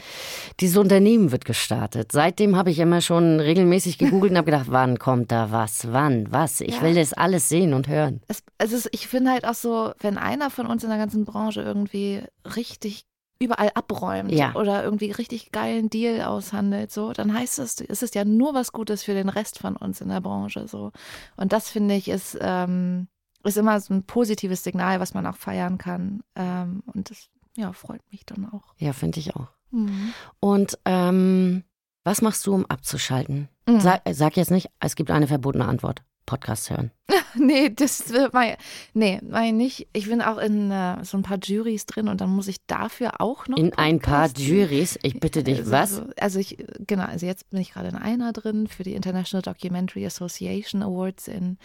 [SPEAKER 1] dieses Unternehmen wird gestartet. Seitdem habe ich immer schon regelmäßig gegoogelt und habe gedacht, wann kommt da was, wann, was. Ich
[SPEAKER 2] Ja.
[SPEAKER 1] will das alles sehen und hören.
[SPEAKER 2] Es, also ich finde halt auch so, wenn einer von uns in der ganzen Branche irgendwie richtig überall abräumt
[SPEAKER 1] Ja.
[SPEAKER 2] oder irgendwie richtig geilen Deal aushandelt, so, dann heißt es, es ist ja nur was Gutes für den Rest von uns in der Branche, so. Und das finde ich ist, ähm, ist immer so ein positives Signal, was man auch feiern kann. Ähm, und das, ja, freut mich dann auch.
[SPEAKER 1] Ja, finde ich auch.
[SPEAKER 2] Mhm.
[SPEAKER 1] Und ähm, was machst du, um abzuschalten?
[SPEAKER 2] Mhm.
[SPEAKER 1] Sag, sag jetzt nicht, es gibt eine verbotene Antwort. Podcast hören. [LAUGHS]
[SPEAKER 2] Nee, das wird mein, nee, mein nicht. Ich bin auch in äh, so ein paar Juries drin und dann muss ich dafür auch noch.
[SPEAKER 1] In ein paar
[SPEAKER 2] podcasten.
[SPEAKER 1] Juries. Ich bitte dich,
[SPEAKER 2] Also,
[SPEAKER 1] was?
[SPEAKER 2] Also ich, genau, also jetzt bin ich gerade in einer drin für die International Documentary Association Awards in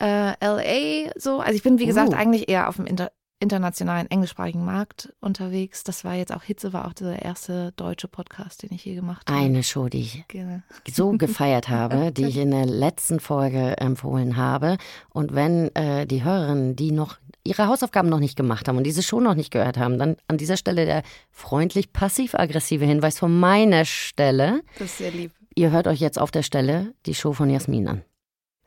[SPEAKER 2] äh, LA. So, also ich bin wie gesagt
[SPEAKER 1] Uh.
[SPEAKER 2] eigentlich eher auf dem inter internationalen englischsprachigen Markt unterwegs. Das war jetzt auch Hitze, war auch der erste deutsche Podcast, den ich je gemacht habe.
[SPEAKER 1] Eine Show, die ich
[SPEAKER 2] Genau.
[SPEAKER 1] so [LAUGHS] gefeiert habe, die ich in der letzten Folge empfohlen habe. Und wenn äh, die Hörerinnen, die noch ihre Hausaufgaben noch nicht gemacht haben und diese Show noch nicht gehört haben, dann an dieser Stelle der freundlich passiv-aggressive Hinweis von meiner Stelle.
[SPEAKER 2] Das ist sehr lieb.
[SPEAKER 1] Ihr hört euch jetzt auf der Stelle die Show von Jasmin an.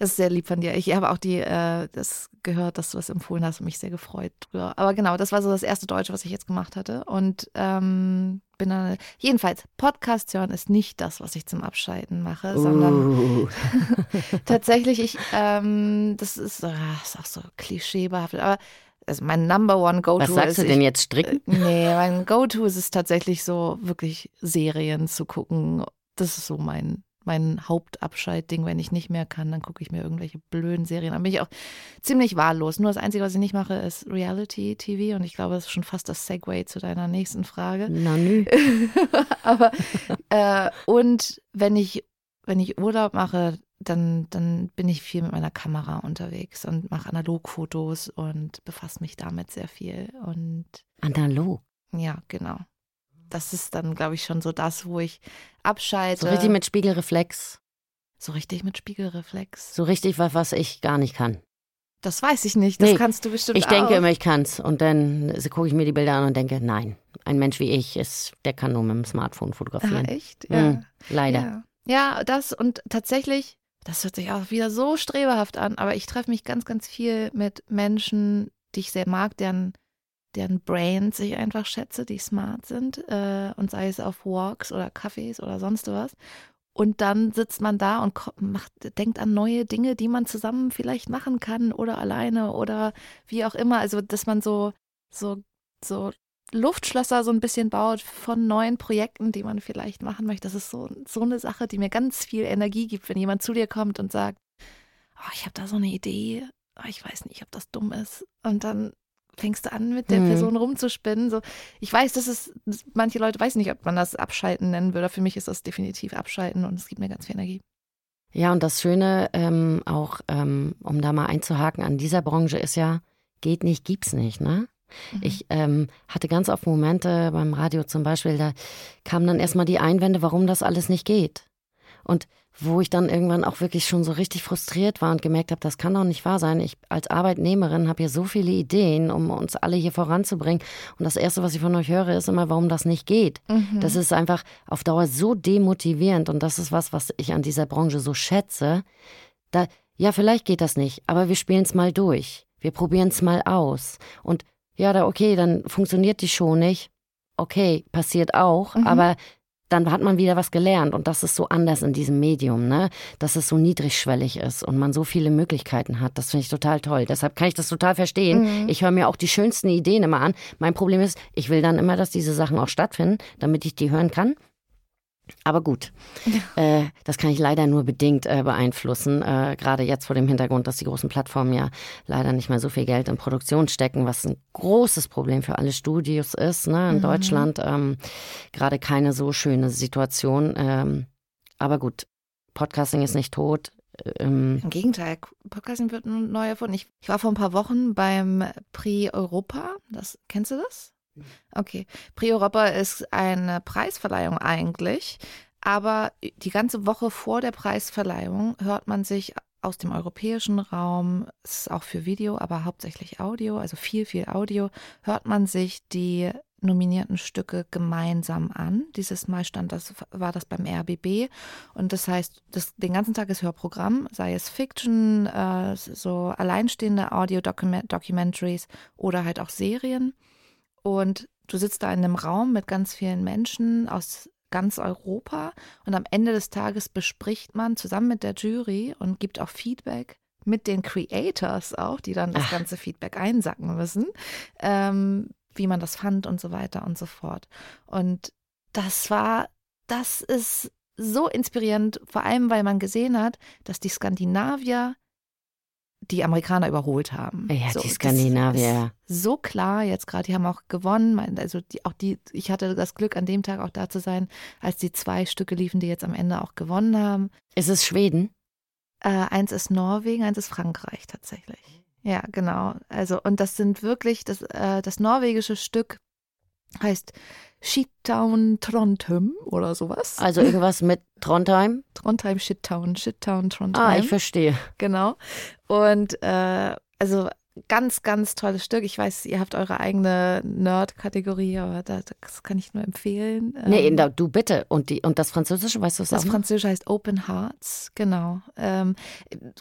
[SPEAKER 2] Das ist sehr lieb von dir. Ich habe auch die, äh, das gehört, dass du das empfohlen hast und mich sehr gefreut drüber. Aber genau, das war so das erste Deutsche, was ich jetzt gemacht hatte. Und ähm, bin dann, jedenfalls, Podcast hören ist nicht das, was ich zum Abschalten mache, sondern
[SPEAKER 1] Uh. [LAUGHS] [LAUGHS]
[SPEAKER 2] tatsächlich, ich, ähm, das ist, ah, ist auch so klischeebehaftet, aber also mein Number One Go-To
[SPEAKER 1] Was sagst
[SPEAKER 2] ist,
[SPEAKER 1] du denn
[SPEAKER 2] ich,
[SPEAKER 1] jetzt? Stricken?
[SPEAKER 2] Nee, mein Go-To ist es tatsächlich so, wirklich Serien zu gucken. Das ist so mein, mein Hauptabschaltding. Wenn ich nicht mehr kann, dann gucke ich mir irgendwelche blöden Serien. Dann bin ich auch ziemlich wahllos. Nur das Einzige, was ich nicht mache, ist Reality-TV. Und ich glaube, das ist schon fast das Segway zu deiner nächsten Frage.
[SPEAKER 1] Na nü. [LAUGHS]
[SPEAKER 2] Aber äh, und wenn ich wenn ich Urlaub mache, dann dann bin ich viel mit meiner Kamera unterwegs und mache Analogfotos und befasse mich damit sehr viel und
[SPEAKER 1] Analog.
[SPEAKER 2] ja genau. Das ist dann glaube ich schon so das, wo ich abschalte.
[SPEAKER 1] So richtig mit Spiegelreflex.
[SPEAKER 2] so richtig mit Spiegelreflex.
[SPEAKER 1] So richtig was, was ich gar nicht kann.
[SPEAKER 2] Das weiß ich nicht. Das
[SPEAKER 1] Nee,
[SPEAKER 2] kannst du bestimmt
[SPEAKER 1] Ich denke
[SPEAKER 2] auch.
[SPEAKER 1] immer, ich kann's. Und dann gucke ich mir die Bilder an und denke, nein, ein Mensch wie ich, ist, der kann nur mit dem Smartphone
[SPEAKER 2] Ah,
[SPEAKER 1] fotografieren.
[SPEAKER 2] echt? Ja.
[SPEAKER 1] Mm, leider.
[SPEAKER 2] Ja. ja, das und tatsächlich, das hört sich auch wieder so strebehaft an, aber ich treffe mich ganz, ganz viel mit Menschen, die ich sehr mag, deren, deren Brains ich einfach schätze, die smart sind äh, und sei es auf Walks oder Cafés oder sonst was. Und dann sitzt man da und macht, denkt an neue Dinge, die man zusammen vielleicht machen kann oder alleine oder wie auch immer. Also, dass man so, so, so Luftschlösser so ein bisschen baut von neuen Projekten, die man vielleicht machen möchte. Das ist so, so eine Sache, die mir ganz viel Energie gibt, wenn jemand zu dir kommt und sagt, oh, ich habe da so eine Idee, oh, ich weiß nicht, ob das dumm ist. Und dann fängst du an, mit der
[SPEAKER 1] Mhm.
[SPEAKER 2] Person rumzuspinnen. So, ich weiß, das ist, manche Leute weiß nicht, ob man das Abschalten nennen würde. Für mich ist das definitiv Abschalten und es gibt mir ganz viel Energie.
[SPEAKER 1] Ja, und das Schöne ähm, auch, ähm, um da mal einzuhaken an dieser Branche ist ja, geht nicht, gibt's nicht, ne? Ich ähm, hatte ganz oft Momente beim Radio zum Beispiel, da kamen dann erstmal die Einwände, warum das alles nicht geht. Und wo ich dann irgendwann auch wirklich schon so richtig frustriert war und gemerkt habe, das kann doch nicht wahr sein. Ich als Arbeitnehmerin habe hier so viele Ideen, um uns alle hier voranzubringen. Und das Erste, was ich von euch höre, ist immer, warum das nicht geht. Das ist einfach auf Dauer so demotivierend und das ist was, was ich an dieser Branche so schätze. Da, ja, vielleicht geht das nicht, aber wir spielen es mal durch. Wir probieren es mal aus. Und ja, da, okay, dann funktioniert die Show nicht. Okay, passiert auch, aber dann hat man wieder was gelernt und das ist so anders in diesem Medium, ne? Dass es so niedrigschwellig ist und man so viele Möglichkeiten hat. Das finde ich total toll. Deshalb kann ich das total verstehen. Ich höre mir auch die schönsten Ideen immer an. Mein Problem ist, ich will dann immer, dass diese Sachen auch stattfinden, damit ich die hören kann. Aber gut, [LAUGHS] äh, das kann ich leider nur bedingt äh, beeinflussen. Äh, Gerade jetzt vor dem Hintergrund, dass die großen Plattformen ja leider nicht mehr so viel Geld in Produktion stecken, was ein großes Problem für alle Studios ist. Ne? In Deutschland ähm, gerade keine so schöne Situation. Ähm, aber gut, Podcasting ist nicht tot. Ähm,
[SPEAKER 2] Im Gegenteil, Podcasting wird neu erfunden. Ich, ich war vor ein paar Wochen beim Prix Europa. Das, kennst du das? Okay. Prix Europa ist eine Preisverleihung eigentlich, aber die ganze Woche vor der Preisverleihung hört man sich aus dem europäischen Raum, es ist auch für Video, aber hauptsächlich Audio, also viel, viel Audio, hört man sich die nominierten Stücke gemeinsam an. Dieses Mal stand das, war das beim RBB und das heißt, das, den ganzen Tag ist Hörprogramm, sei es Fiction, äh, so alleinstehende Audio-Documentaries oder halt auch Serien. Und du sitzt da in einem Raum mit ganz vielen Menschen aus ganz Europa und am Ende des Tages bespricht man zusammen mit der Jury und gibt auch Feedback mit den Creators auch, die dann das
[SPEAKER 1] Ach.
[SPEAKER 2] ganze Feedback einsacken müssen, ähm, wie man das fand und so weiter und so fort. Und das war, das ist so inspirierend, vor allem weil man gesehen hat, dass die Skandinavier die Amerikaner überholt haben.
[SPEAKER 1] Ja,
[SPEAKER 2] So,
[SPEAKER 1] die Skandinavier.
[SPEAKER 2] So klar jetzt gerade, die haben auch gewonnen. Also die, auch die, ich hatte das Glück, an dem Tag auch da zu sein, als die zwei Stücke liefen, die jetzt am Ende auch gewonnen haben.
[SPEAKER 1] ist es Schweden?
[SPEAKER 2] Äh, eins ist Norwegen, eins ist Frankreich tatsächlich. Ja, genau. Also, und das sind wirklich, das, äh, das norwegische Stück heißt Shittown Trondheim oder sowas.
[SPEAKER 1] Also irgendwas mit Trondheim?
[SPEAKER 2] Trondheim, Shittown, Shittown Trondheim.
[SPEAKER 1] Ah, ich verstehe.
[SPEAKER 2] Genau. Und äh, also ganz, ganz tolles Stück. Ich weiß, ihr habt eure eigene Nerd-Kategorie, aber das, das kann ich nur empfehlen.
[SPEAKER 1] Nee,
[SPEAKER 2] Ähm,
[SPEAKER 1] da, du bitte. Und, die, und das Französische, weißt du es
[SPEAKER 2] das
[SPEAKER 1] auch?
[SPEAKER 2] Französische heißt Open Hearts, genau. Ähm,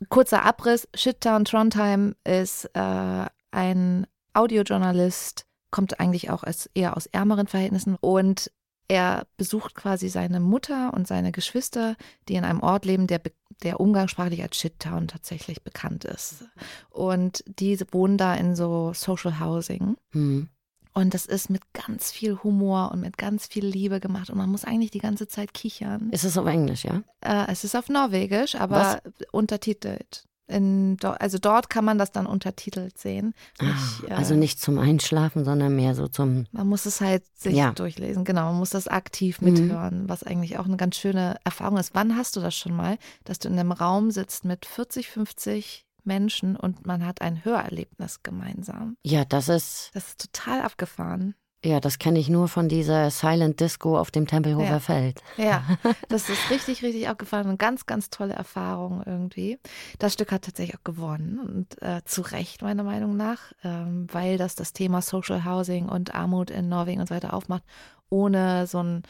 [SPEAKER 2] kurzer Abriss, Shittown Trondheim ist äh, ein Audiojournalist, kommt eigentlich auch als, eher aus ärmeren Verhältnissen und er besucht quasi seine Mutter und seine Geschwister, die in einem Ort leben, der, der umgangssprachlich als Shittown tatsächlich bekannt ist. Und die wohnen da in so Social Housing.
[SPEAKER 1] Hm.
[SPEAKER 2] Und das ist mit ganz viel Humor und mit ganz viel Liebe gemacht. Und man muss eigentlich die ganze Zeit kichern.
[SPEAKER 1] Ist es auf Englisch, ja?
[SPEAKER 2] Äh, es ist auf Norwegisch, aber untertitelt. In, also dort kann man das dann untertitelt sehen. Nicht, äh,
[SPEAKER 1] Ah, also nicht zum Einschlafen, sondern mehr so zum.
[SPEAKER 2] Man muss es halt sich
[SPEAKER 1] Ja.
[SPEAKER 2] durchlesen, genau. Man muss das aktiv
[SPEAKER 1] Mhm.
[SPEAKER 2] mithören, was eigentlich auch eine ganz schöne Erfahrung ist. Wann hast du das schon mal, dass du in einem Raum sitzt mit 40, 50 Menschen und man hat ein Hörerlebnis gemeinsam?
[SPEAKER 1] Ja, das ist.
[SPEAKER 2] Das ist total abgefahren.
[SPEAKER 1] Ja, das kenne ich nur von dieser Silent Disco auf dem Tempelhofer
[SPEAKER 2] Ja.
[SPEAKER 1] Feld.
[SPEAKER 2] Ja, [LAUGHS] das ist richtig, richtig abgefahren. Eine ganz, ganz tolle Erfahrung irgendwie. Das Stück hat tatsächlich auch gewonnen und äh, zu Recht meiner Meinung nach, ähm, weil das das Thema Social Housing und Armut in Norwegen und so weiter aufmacht, ohne so ein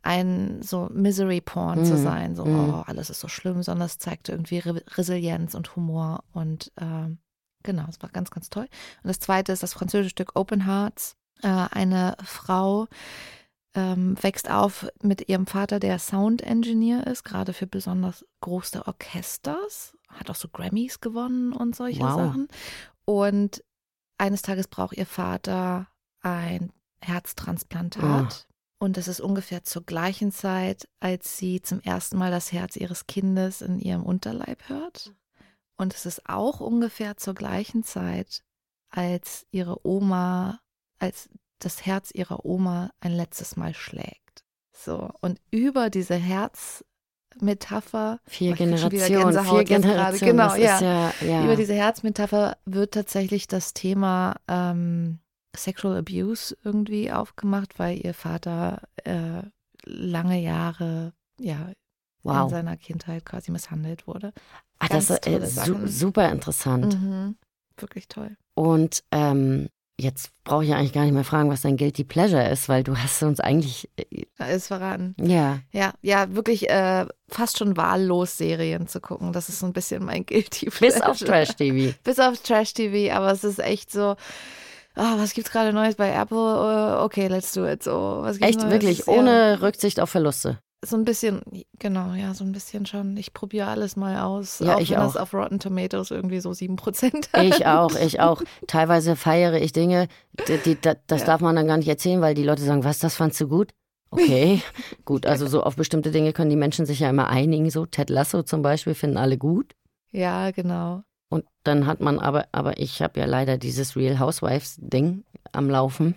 [SPEAKER 2] ein so Misery Porn zu
[SPEAKER 1] Mhm.
[SPEAKER 2] sein, so
[SPEAKER 1] Mhm.
[SPEAKER 2] oh, alles ist so schlimm, sondern es zeigte irgendwie Re Resilienz und Humor und ähm, genau, es war ganz, ganz toll. Und das zweite ist das französische Stück Open Hearts. Äh, eine Frau ähm, wächst auf mit ihrem Vater, der Sound Engineer ist, gerade für besonders große Orchesters, hat auch so Grammys gewonnen und solche
[SPEAKER 1] Wow.
[SPEAKER 2] Sachen. Und eines Tages braucht ihr Vater ein Herztransplantat. Und es ist ungefähr zur gleichen Zeit, als sie zum ersten Mal das Herz ihres Kindes in ihrem Unterleib hört. Und es ist auch ungefähr zur gleichen Zeit, als ihre Oma, als das Herz ihrer Oma ein letztes Mal schlägt. So, und über diese Herzmetapher,
[SPEAKER 1] Vier
[SPEAKER 2] wieder
[SPEAKER 1] Generationen, vier. Generationen.
[SPEAKER 2] Genau, ja.
[SPEAKER 1] Ja, ja.
[SPEAKER 2] über diese Herzmetapher wird tatsächlich das Thema ähm, Sexual Abuse irgendwie aufgemacht, weil ihr Vater äh, lange Jahre ja in
[SPEAKER 1] wow.
[SPEAKER 2] seiner Kindheit quasi misshandelt wurde.
[SPEAKER 1] Ah, das ist äh, su super interessant.
[SPEAKER 2] Mhm. Wirklich toll.
[SPEAKER 1] Und ähm, jetzt brauche ich eigentlich gar nicht mehr fragen, was dein Guilty Pleasure ist, weil du hast uns eigentlich, äh,
[SPEAKER 2] ist verraten.
[SPEAKER 1] ja,
[SPEAKER 2] Ja, ja, wirklich äh, fast schon wahllos Serien zu gucken. Das ist so ein bisschen mein Guilty
[SPEAKER 1] bis
[SPEAKER 2] Pleasure.
[SPEAKER 1] auf Trash-TV.
[SPEAKER 2] Bis auf Trash-TV, aber es ist echt so, ah, was gibt's gerade Neues bei Apple? Äh, Okay, let's do it. So, was gibt's
[SPEAKER 1] Echt,
[SPEAKER 2] Neues?
[SPEAKER 1] wirklich,
[SPEAKER 2] Ja,
[SPEAKER 1] ohne Rücksicht auf Verluste.
[SPEAKER 2] So ein bisschen, genau, ja, so ein bisschen schon. Ich probiere alles mal aus.
[SPEAKER 1] Ja,
[SPEAKER 2] auch
[SPEAKER 1] ich
[SPEAKER 2] wenn
[SPEAKER 1] auch.
[SPEAKER 2] das auf Rotten Tomatoes irgendwie so 7% hat.
[SPEAKER 1] Ich auch, ich [LAUGHS] auch. Teilweise feiere ich Dinge, die, die, da- das
[SPEAKER 2] Ja.
[SPEAKER 1] darf man dann gar nicht erzählen, weil die Leute sagen, was, das fandst du gut? Okay, [LAUGHS] gut, also so auf bestimmte Dinge können die Menschen sich ja immer einigen, so Ted Lasso zum Beispiel finden alle gut.
[SPEAKER 2] Ja, genau.
[SPEAKER 1] Und dann hat man aber, aber ich habe ja leider dieses Real Housewives Ding am Laufen.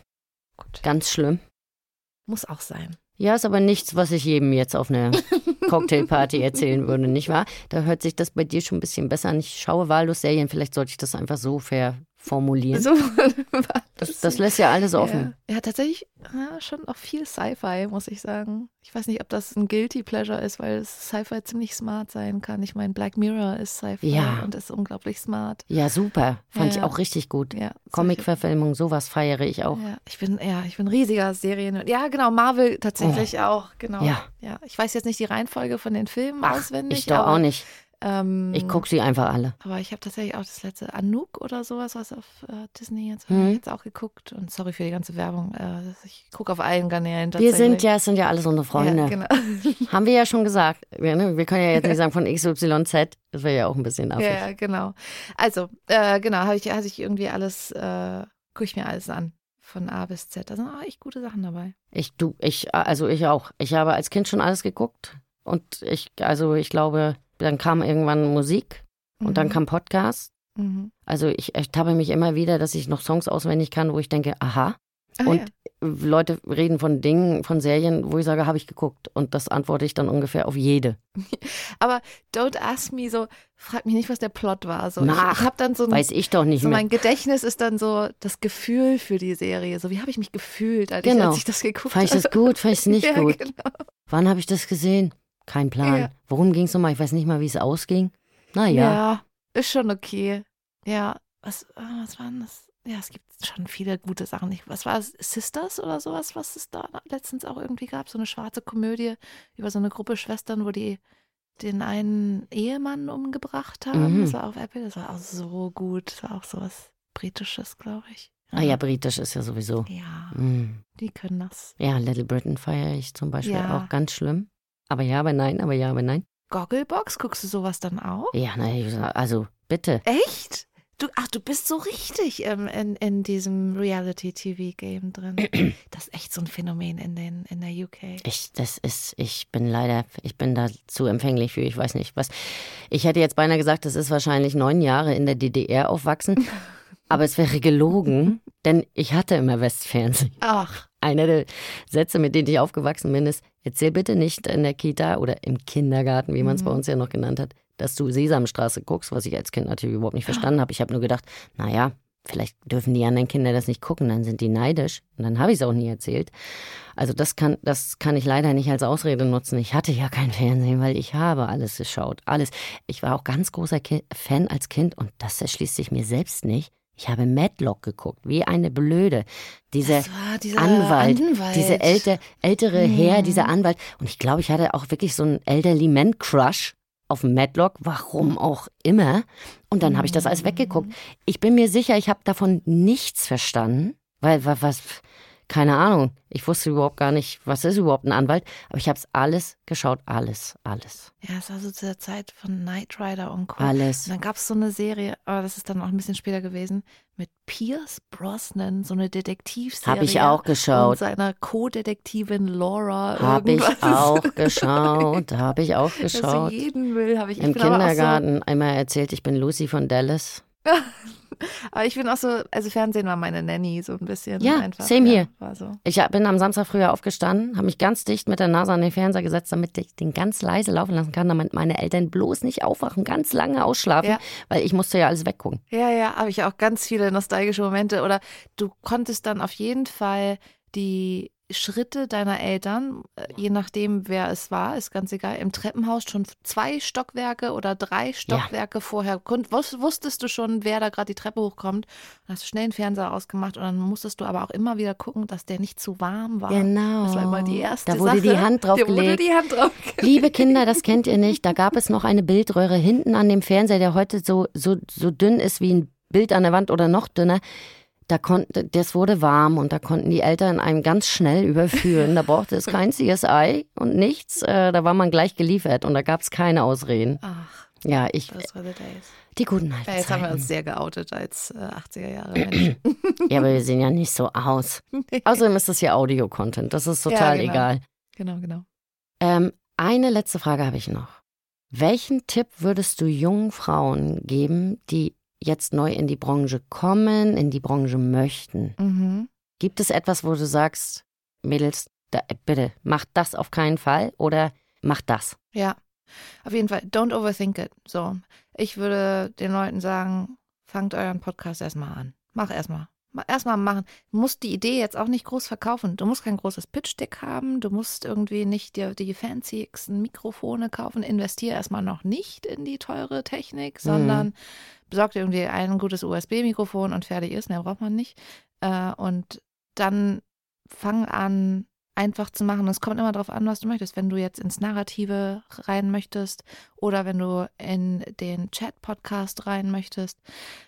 [SPEAKER 2] Gut.
[SPEAKER 1] Ganz schlimm.
[SPEAKER 2] Muss auch sein.
[SPEAKER 1] Ja, ist aber nichts, was ich jedem jetzt auf einer [LAUGHS] Cocktailparty erzählen würde, nicht wahr? Da hört sich das bei dir schon ein bisschen besser an. Ich schaue wahllos Serien, vielleicht sollte ich das einfach so verformulieren.
[SPEAKER 2] So, [LAUGHS]
[SPEAKER 1] Das, das lässt ja alles offen.
[SPEAKER 2] Ja, ja tatsächlich ja, schon auch viel Sci-Fi, muss ich sagen. Ich weiß nicht, ob das ein Guilty Pleasure ist, weil Sci-Fi ziemlich smart sein kann. Ich meine, Black Mirror ist Sci-Fi
[SPEAKER 1] Ja.
[SPEAKER 2] und ist unglaublich smart.
[SPEAKER 1] Ja, super. Fand ich auch richtig gut.
[SPEAKER 2] Ja,
[SPEAKER 1] Comic-Verfilmung, sowas feiere ich auch.
[SPEAKER 2] Ja, ich bin, ja, ich bin riesiger Serien. Ja, genau, Marvel tatsächlich auch, genau.
[SPEAKER 1] Oh. Ja.
[SPEAKER 2] ja. Ich weiß jetzt nicht die Reihenfolge von den Filmen
[SPEAKER 1] Ach,
[SPEAKER 2] auswendig.
[SPEAKER 1] ich doch auch nicht.
[SPEAKER 2] Ähm,
[SPEAKER 1] Ich gucke sie einfach alle.
[SPEAKER 2] Aber ich habe tatsächlich auch das letzte Anouk oder sowas, was auf äh, Disney jetzt,
[SPEAKER 1] Mhm.
[SPEAKER 2] hab jetzt auch geguckt. Und sorry für die ganze Werbung. Äh, ich gucke auf allen Kanälen
[SPEAKER 1] Wir sind ja, es sind ja alles unsere Freunde.
[SPEAKER 2] Ja, genau. [LAUGHS]
[SPEAKER 1] Haben wir ja schon gesagt. Wir, ne, wir können ja jetzt nicht sagen von XYZ. Das wäre ja auch ein bisschen affig.
[SPEAKER 2] Ja, genau. Also, äh, genau, habe ich, hatte ich irgendwie alles, äh, gucke ich mir alles an. Von A bis Z. Da sind auch echt gute Sachen dabei.
[SPEAKER 1] Ich, du, ich, also ich auch. Ich habe als Kind schon alles geguckt. Und ich, also ich glaube, dann kam irgendwann Musik und dann
[SPEAKER 2] Mhm.
[SPEAKER 1] kam Podcast.
[SPEAKER 2] Mhm.
[SPEAKER 1] Also ich ertappe mich immer wieder, dass ich noch Songs auswendig kann, wo ich denke, aha.
[SPEAKER 2] Ah,
[SPEAKER 1] Und
[SPEAKER 2] ja.
[SPEAKER 1] Leute reden von Dingen, von Serien, wo ich sage, habe ich geguckt. Und das antworte ich dann ungefähr auf jede. [LAUGHS]
[SPEAKER 2] Aber don't ask me so, frag mich nicht, was der Plot war. So,
[SPEAKER 1] Na,
[SPEAKER 2] ich ich habe dann so ein,
[SPEAKER 1] Weiß ich doch nicht
[SPEAKER 2] so
[SPEAKER 1] mehr.
[SPEAKER 2] mein Gedächtnis ist dann so das Gefühl für die Serie. So, wie habe ich mich gefühlt, als, ich,
[SPEAKER 1] Genau.
[SPEAKER 2] als ich das geguckt
[SPEAKER 1] Fand ich
[SPEAKER 2] habe?
[SPEAKER 1] das gut, fand ich es [LAUGHS] nicht
[SPEAKER 2] ja,
[SPEAKER 1] gut.
[SPEAKER 2] Genau.
[SPEAKER 1] Wann habe ich das gesehen? Kein Plan.
[SPEAKER 2] Ja.
[SPEAKER 1] Worum ging es nochmal? Ich weiß nicht mal, wie es ausging.
[SPEAKER 2] Ja.
[SPEAKER 1] Naja.
[SPEAKER 2] ist schon okay. Ja, was, ah, was war denn das? Ja, es gibt schon viele gute Sachen. Was war es? Sisters oder sowas, was es da letztens auch irgendwie gab? So eine schwarze Komödie über so eine Gruppe Schwestern, wo die den einen Ehemann umgebracht haben.
[SPEAKER 1] Mhm.
[SPEAKER 2] Das war auf Apple. Das war auch so gut. Das war auch sowas Britisches, glaube ich.
[SPEAKER 1] Ah ja, britisch ist ja sowieso.
[SPEAKER 2] Ja,
[SPEAKER 1] Mm.
[SPEAKER 2] die können das.
[SPEAKER 1] Ja, Little Britain feiere ich zum Beispiel
[SPEAKER 2] Ja.
[SPEAKER 1] auch ganz schlimm. Aber ja, aber nein, aber ja, aber nein.
[SPEAKER 2] Gogglebox, guckst du sowas dann auch?
[SPEAKER 1] Ja, nein, also bitte.
[SPEAKER 2] Echt? Du, ach, du bist so richtig ähm, in, in diesem Reality-TV-Game drin. [CLEARS THROAT] Das ist echt so ein Phänomen in, den, in der UK.
[SPEAKER 1] Ich, das ist, ich bin leider, ich bin da zu empfänglich für, ich weiß nicht was. Ich hätte jetzt beinahe gesagt, das ist wahrscheinlich neun Jahre in der DDR aufwachsen. [LAUGHS] aber es wäre gelogen, denn ich hatte immer Westfernsehen.
[SPEAKER 2] Ach,
[SPEAKER 1] Einer der Sätze, mit denen ich aufgewachsen bin, ist, erzähl bitte nicht in der Kita oder im Kindergarten, wie man es bei uns ja noch genannt hat, dass du Sesamstraße guckst, was ich als Kind natürlich überhaupt nicht verstanden habe. Ich habe nur gedacht, naja, vielleicht dürfen die anderen Kinder das nicht gucken, dann sind die neidisch. Und dann habe ich es auch nie erzählt. Also das kann, das kann ich leider nicht als Ausrede nutzen. Ich hatte ja kein Fernsehen, weil ich habe alles geschaut. Alles. Ich war auch ganz großer Fan als Kind und das erschließt sich mir selbst nicht. Ich habe Madlock geguckt, wie eine Blöde. Dieser
[SPEAKER 2] war dieser
[SPEAKER 1] Anwalt,
[SPEAKER 2] Anwalt.
[SPEAKER 1] diese älte, ältere Herr,
[SPEAKER 2] Mhm.
[SPEAKER 1] dieser Anwalt. Und ich glaube, ich hatte auch wirklich so einen Elderly Man Crush auf Madlock, warum auch immer. Und dann habe ich das alles weggeguckt. Ich bin mir sicher, ich habe davon nichts verstanden, weil wa- was, keine Ahnung. Ich wusste überhaupt gar nicht, was ist überhaupt ein Anwalt. Aber ich habe es alles geschaut, alles, alles,
[SPEAKER 2] Ja, es war so zu der Zeit von Knight Rider und Co.
[SPEAKER 1] alles.
[SPEAKER 2] Und dann gab es so eine Serie, aber das ist dann auch ein bisschen später gewesen, mit Pierce Brosnan, so eine Detektivserie.
[SPEAKER 1] Habe ich auch
[SPEAKER 2] Und
[SPEAKER 1] geschaut.
[SPEAKER 2] seiner Co-Detektivin Laura.
[SPEAKER 1] Habe [LAUGHS] ich auch geschaut. Habe ich auch geschaut.
[SPEAKER 2] jeden will, habe ich.
[SPEAKER 1] Im Kindergarten einmal erzählt, ich bin Lucy von Dallas. [LAUGHS]
[SPEAKER 2] Aber ich bin auch so, also Fernsehen war meine Nanny so ein bisschen.
[SPEAKER 1] Ja,
[SPEAKER 2] einfach.
[SPEAKER 1] same
[SPEAKER 2] ja,
[SPEAKER 1] hier.
[SPEAKER 2] So.
[SPEAKER 1] Ich bin am Samstag früher aufgestanden, habe mich ganz dicht mit der Nase an den Fernseher gesetzt, damit ich den ganz leise laufen lassen kann, damit meine Eltern bloß nicht aufwachen, ganz lange ausschlafen,
[SPEAKER 2] Ja.
[SPEAKER 1] weil ich musste ja alles weggucken.
[SPEAKER 2] Ja, ja, habe ich auch ganz viele nostalgische Momente. Oder du konntest dann auf jeden Fall die Schritte deiner Eltern, äh, je nachdem wer es war, ist ganz egal, im Treppenhaus schon zwei Stockwerke oder drei Stockwerke vorher. kon- wus- Wusstest du schon, wer da gerade die Treppe hochkommt? Dann hast du schnell den Fernseher ausgemacht und dann musstest du aber auch immer wieder gucken, dass der nicht zu warm war.
[SPEAKER 1] Genau.
[SPEAKER 2] Das war immer die erste
[SPEAKER 1] Da wurde
[SPEAKER 2] Sache.
[SPEAKER 1] die Hand drauf [LAUGHS]
[SPEAKER 2] Da wurde
[SPEAKER 1] gelegt.
[SPEAKER 2] die Hand drauf gelegt.
[SPEAKER 1] Liebe Kinder, das kennt ihr nicht. Da gab es noch eine Bildröhre hinten an dem Fernseher, der heute so, so, so dünn ist wie ein Bild an der Wand oder noch dünner. Da konnte, das wurde warm und da konnten die Eltern einem ganz schnell überführen. Da brauchte es kein CSI und nichts. Äh, da war man gleich geliefert und da gab es keine Ausreden.
[SPEAKER 2] Ach,
[SPEAKER 1] Ja, ich,
[SPEAKER 2] das war the days.
[SPEAKER 1] die guten alten
[SPEAKER 2] Ja, jetzt haben wir uns sehr geoutet als äh, 80er Jahre Menschen. [CLEARS THROAT]
[SPEAKER 1] Ja, aber wir sehen ja nicht so aus. [LAUGHS] Außerdem ist das hier Audio-Content. Das ist
[SPEAKER 2] Ja,
[SPEAKER 1] total
[SPEAKER 2] genau.
[SPEAKER 1] egal.
[SPEAKER 2] genau, genau.
[SPEAKER 1] Ähm, eine letzte Frage habe ich noch. Welchen Tipp würdest du jungen Frauen geben, die jetzt neu in die Branche kommen, in die Branche möchten?
[SPEAKER 2] Mhm.
[SPEAKER 1] Gibt es etwas, wo du sagst, Mädels, da, bitte, macht das auf keinen Fall oder macht das?
[SPEAKER 2] Ja, auf jeden Fall. Don't overthink it. So, ich würde den Leuten sagen, fangt euren Podcast erstmal an. Mach erstmal. Erstmal machen. Du musst die Idee jetzt auch nicht groß verkaufen. Du musst kein großes Pitch-Deck haben. Du musst irgendwie nicht dir die fancysten Mikrofone kaufen. Investier erstmal noch nicht in die teure Technik, sondern besorg dir irgendwie ein gutes USB-Mikrofon und fertig ist. Mehr braucht man nicht. Äh, und dann fang an, einfach zu machen. Es kommt immer darauf an, was du möchtest. Wenn du jetzt ins Narrative rein möchtest oder wenn du in den Chat-Podcast rein möchtest.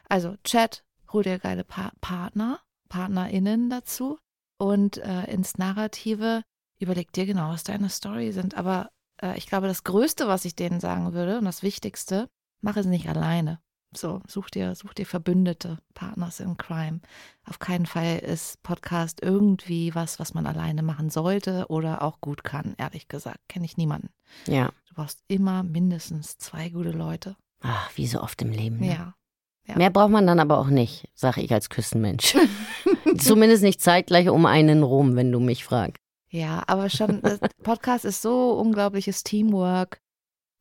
[SPEAKER 2] Also Chat, hol dir geile pa Partner, PartnerInnen dazu und äh, ins Narrative überleg dir genau, was deine Story sind. Aber äh, ich glaube, das Größte, was ich denen sagen würde und das Wichtigste, mach es nicht alleine. So, such dir, such dir Verbündete, Partners in Crime. Auf keinen Fall ist Podcast irgendwie was, was man alleine machen sollte oder auch gut kann, ehrlich gesagt. Kenne ich niemanden.
[SPEAKER 1] Ja.
[SPEAKER 2] Du brauchst immer mindestens zwei gute Leute.
[SPEAKER 1] Ach, wie so oft im Leben. Ne?
[SPEAKER 2] Ja. Ja.
[SPEAKER 1] Mehr braucht man dann aber auch nicht, sage ich als Küstenmensch. [LAUGHS] Zumindest nicht zeitgleich um einen rum, wenn du mich fragst.
[SPEAKER 2] Ja, aber schon, Podcast ist so unglaubliches Teamwork.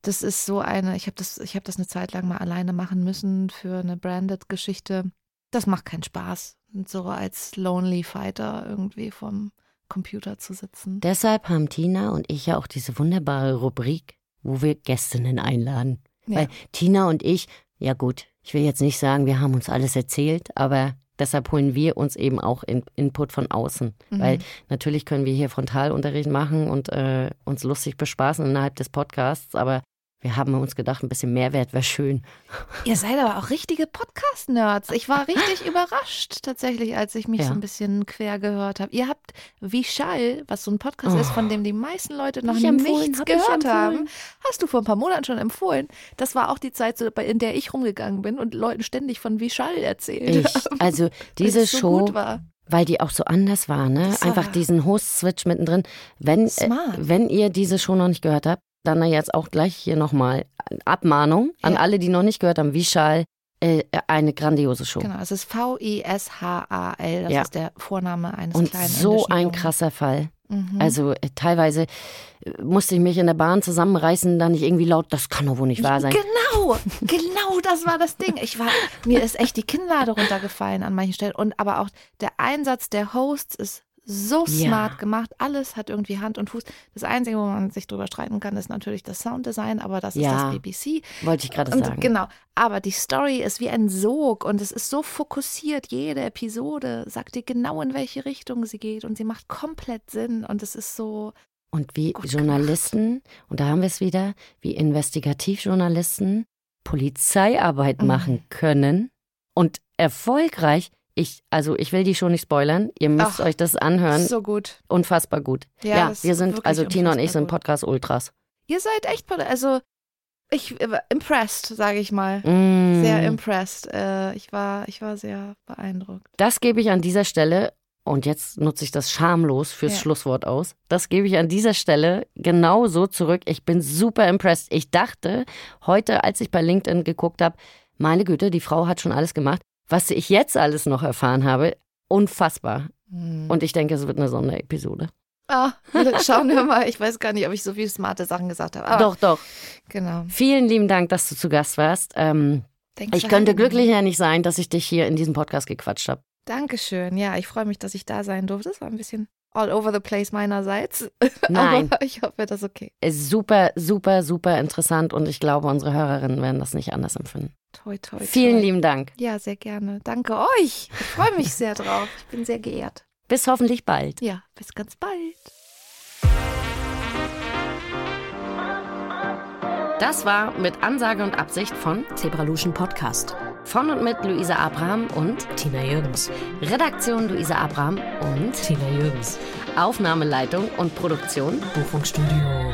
[SPEAKER 2] Das ist so eine, ich habe das, ich habe das eine Zeit lang mal alleine machen müssen für eine Branded-Geschichte. Das macht keinen Spaß, so als Lonely Fighter irgendwie vom Computer zu sitzen.
[SPEAKER 1] Deshalb haben Tina und ich ja auch diese wunderbare Rubrik, wo wir Gästinnen einladen.
[SPEAKER 2] Ja.
[SPEAKER 1] Weil Tina und ich, ja gut, ich will jetzt nicht sagen, wir haben uns alles erzählt, aber deshalb holen wir uns eben auch in, Input von außen.
[SPEAKER 2] Mhm.
[SPEAKER 1] Weil natürlich können wir hier Frontalunterricht machen und äh, uns lustig bespaßen innerhalb des Podcasts, aber wir haben uns gedacht, ein bisschen Mehrwert wäre schön. [LAUGHS]
[SPEAKER 2] Ihr seid aber auch richtige Podcast-Nerds. Ich war richtig [LAUGHS] überrascht tatsächlich, als ich mich
[SPEAKER 1] Ja.
[SPEAKER 2] so ein bisschen quer gehört habe. Ihr habt Vishal, was so ein Podcast ist, von dem die meisten Leute noch
[SPEAKER 1] Oh.
[SPEAKER 2] nichts
[SPEAKER 1] hab
[SPEAKER 2] gehört haben. Hast du vor ein paar Monaten schon empfohlen. Das war auch die Zeit, in der ich rumgegangen bin und Leuten ständig von Vishal erzählt
[SPEAKER 1] Ich, also [LAUGHS] diese
[SPEAKER 2] es so
[SPEAKER 1] Show, weil die auch so anders war, ne?
[SPEAKER 2] War-
[SPEAKER 1] Einfach diesen Host-Switch mittendrin. Wenn, äh, wenn ihr diese Show noch nicht gehört habt, dann jetzt auch gleich hier nochmal Abmahnung an
[SPEAKER 2] Ja.
[SPEAKER 1] alle, die noch nicht gehört haben. Vishal, äh, eine grandiose Show.
[SPEAKER 2] Genau, es ist V-I-S-H-A-L. Das
[SPEAKER 1] Ja.
[SPEAKER 2] ist der Vorname eines
[SPEAKER 1] Und
[SPEAKER 2] kleinen
[SPEAKER 1] so ein krasser Fall.
[SPEAKER 2] Mhm.
[SPEAKER 1] Also äh, teilweise äh, musste ich mich in der Bahn zusammenreißen, dann nicht irgendwie laut, das kann doch wohl nicht wahr sein.
[SPEAKER 2] Genau, genau das war das Ding. Ich war, mir ist echt die Kinnlade runtergefallen an manchen Stellen. Und aber auch der Einsatz der Hosts ist so
[SPEAKER 1] Ja.
[SPEAKER 2] smart gemacht. Alles hat irgendwie Hand und Fuß. Das Einzige, wo man sich drüber streiten kann, ist natürlich das Sounddesign, aber das
[SPEAKER 1] Ja.
[SPEAKER 2] ist das BBC.
[SPEAKER 1] Wollte ich gerade sagen.
[SPEAKER 2] genau, aber die Story ist wie ein Sog und es ist so fokussiert. Jede Episode sagt dir genau, in welche Richtung sie geht und sie macht komplett Sinn und es ist so,
[SPEAKER 1] Und wie Journalisten, und da haben wir es wieder, wie Investigativjournalisten Polizeiarbeit
[SPEAKER 2] Mhm.
[SPEAKER 1] machen können und erfolgreich. Ich, also ich will die schon nicht spoilern. Ihr müsst
[SPEAKER 2] Ach,
[SPEAKER 1] euch das anhören.
[SPEAKER 2] so gut.
[SPEAKER 1] Unfassbar gut.
[SPEAKER 2] Ja,
[SPEAKER 1] Ja, wir sind, also Tina und ich sind
[SPEAKER 2] gut.
[SPEAKER 1] Podcast Ultras.
[SPEAKER 2] Ihr seid echt, also ich äh, impressed, sage ich mal.
[SPEAKER 1] Mm.
[SPEAKER 2] Sehr impressed. Äh, ich war, ich war sehr beeindruckt.
[SPEAKER 1] Das gebe ich an dieser Stelle, und jetzt nutze ich das schamlos fürs
[SPEAKER 2] Ja.
[SPEAKER 1] Schlusswort aus. Das gebe ich an dieser Stelle genauso zurück. Ich bin super impressed. Ich dachte heute, als ich bei LinkedIn geguckt habe, meine Güte, die Frau hat schon alles gemacht. Was ich jetzt alles noch erfahren habe, unfassbar. Und ich denke, es wird eine Sonderepisode.
[SPEAKER 2] Ah, [LAUGHS] schauen wir mal. Ich weiß gar nicht, ob ich so viele smarte Sachen gesagt habe. Aber
[SPEAKER 1] doch, doch.
[SPEAKER 2] Genau.
[SPEAKER 1] Vielen lieben Dank, dass du zu Gast warst. Ähm, ich könnte glücklicher nicht sein, dass ich dich hier in diesem Podcast gequatscht habe.
[SPEAKER 2] Dankeschön. Ja, ich freue mich, dass ich da sein durfte. Das war ein bisschen all over the place meinerseits. [LAUGHS]
[SPEAKER 1] Nein.
[SPEAKER 2] Aber ich hoffe, das ist okay.
[SPEAKER 1] Ist super, super, super interessant und ich glaube, unsere Hörerinnen werden das nicht anders empfinden.
[SPEAKER 2] Toi, toi, toi.
[SPEAKER 1] Vielen lieben Dank.
[SPEAKER 2] Ja, sehr gerne. Danke euch. Ich freue mich sehr drauf. Ich bin sehr geehrt.
[SPEAKER 1] Bis hoffentlich bald.
[SPEAKER 2] Ja, bis ganz bald.
[SPEAKER 1] Das war mit Ansage und Absicht von
[SPEAKER 3] Zebraluschen Podcast.
[SPEAKER 1] Von und mit Luisa Abraham und
[SPEAKER 3] Tina Jürgens.
[SPEAKER 1] Redaktion Luisa Abraham und
[SPEAKER 3] Tina Jürgens.
[SPEAKER 1] Aufnahmeleitung und Produktion
[SPEAKER 3] Buchungsstudio.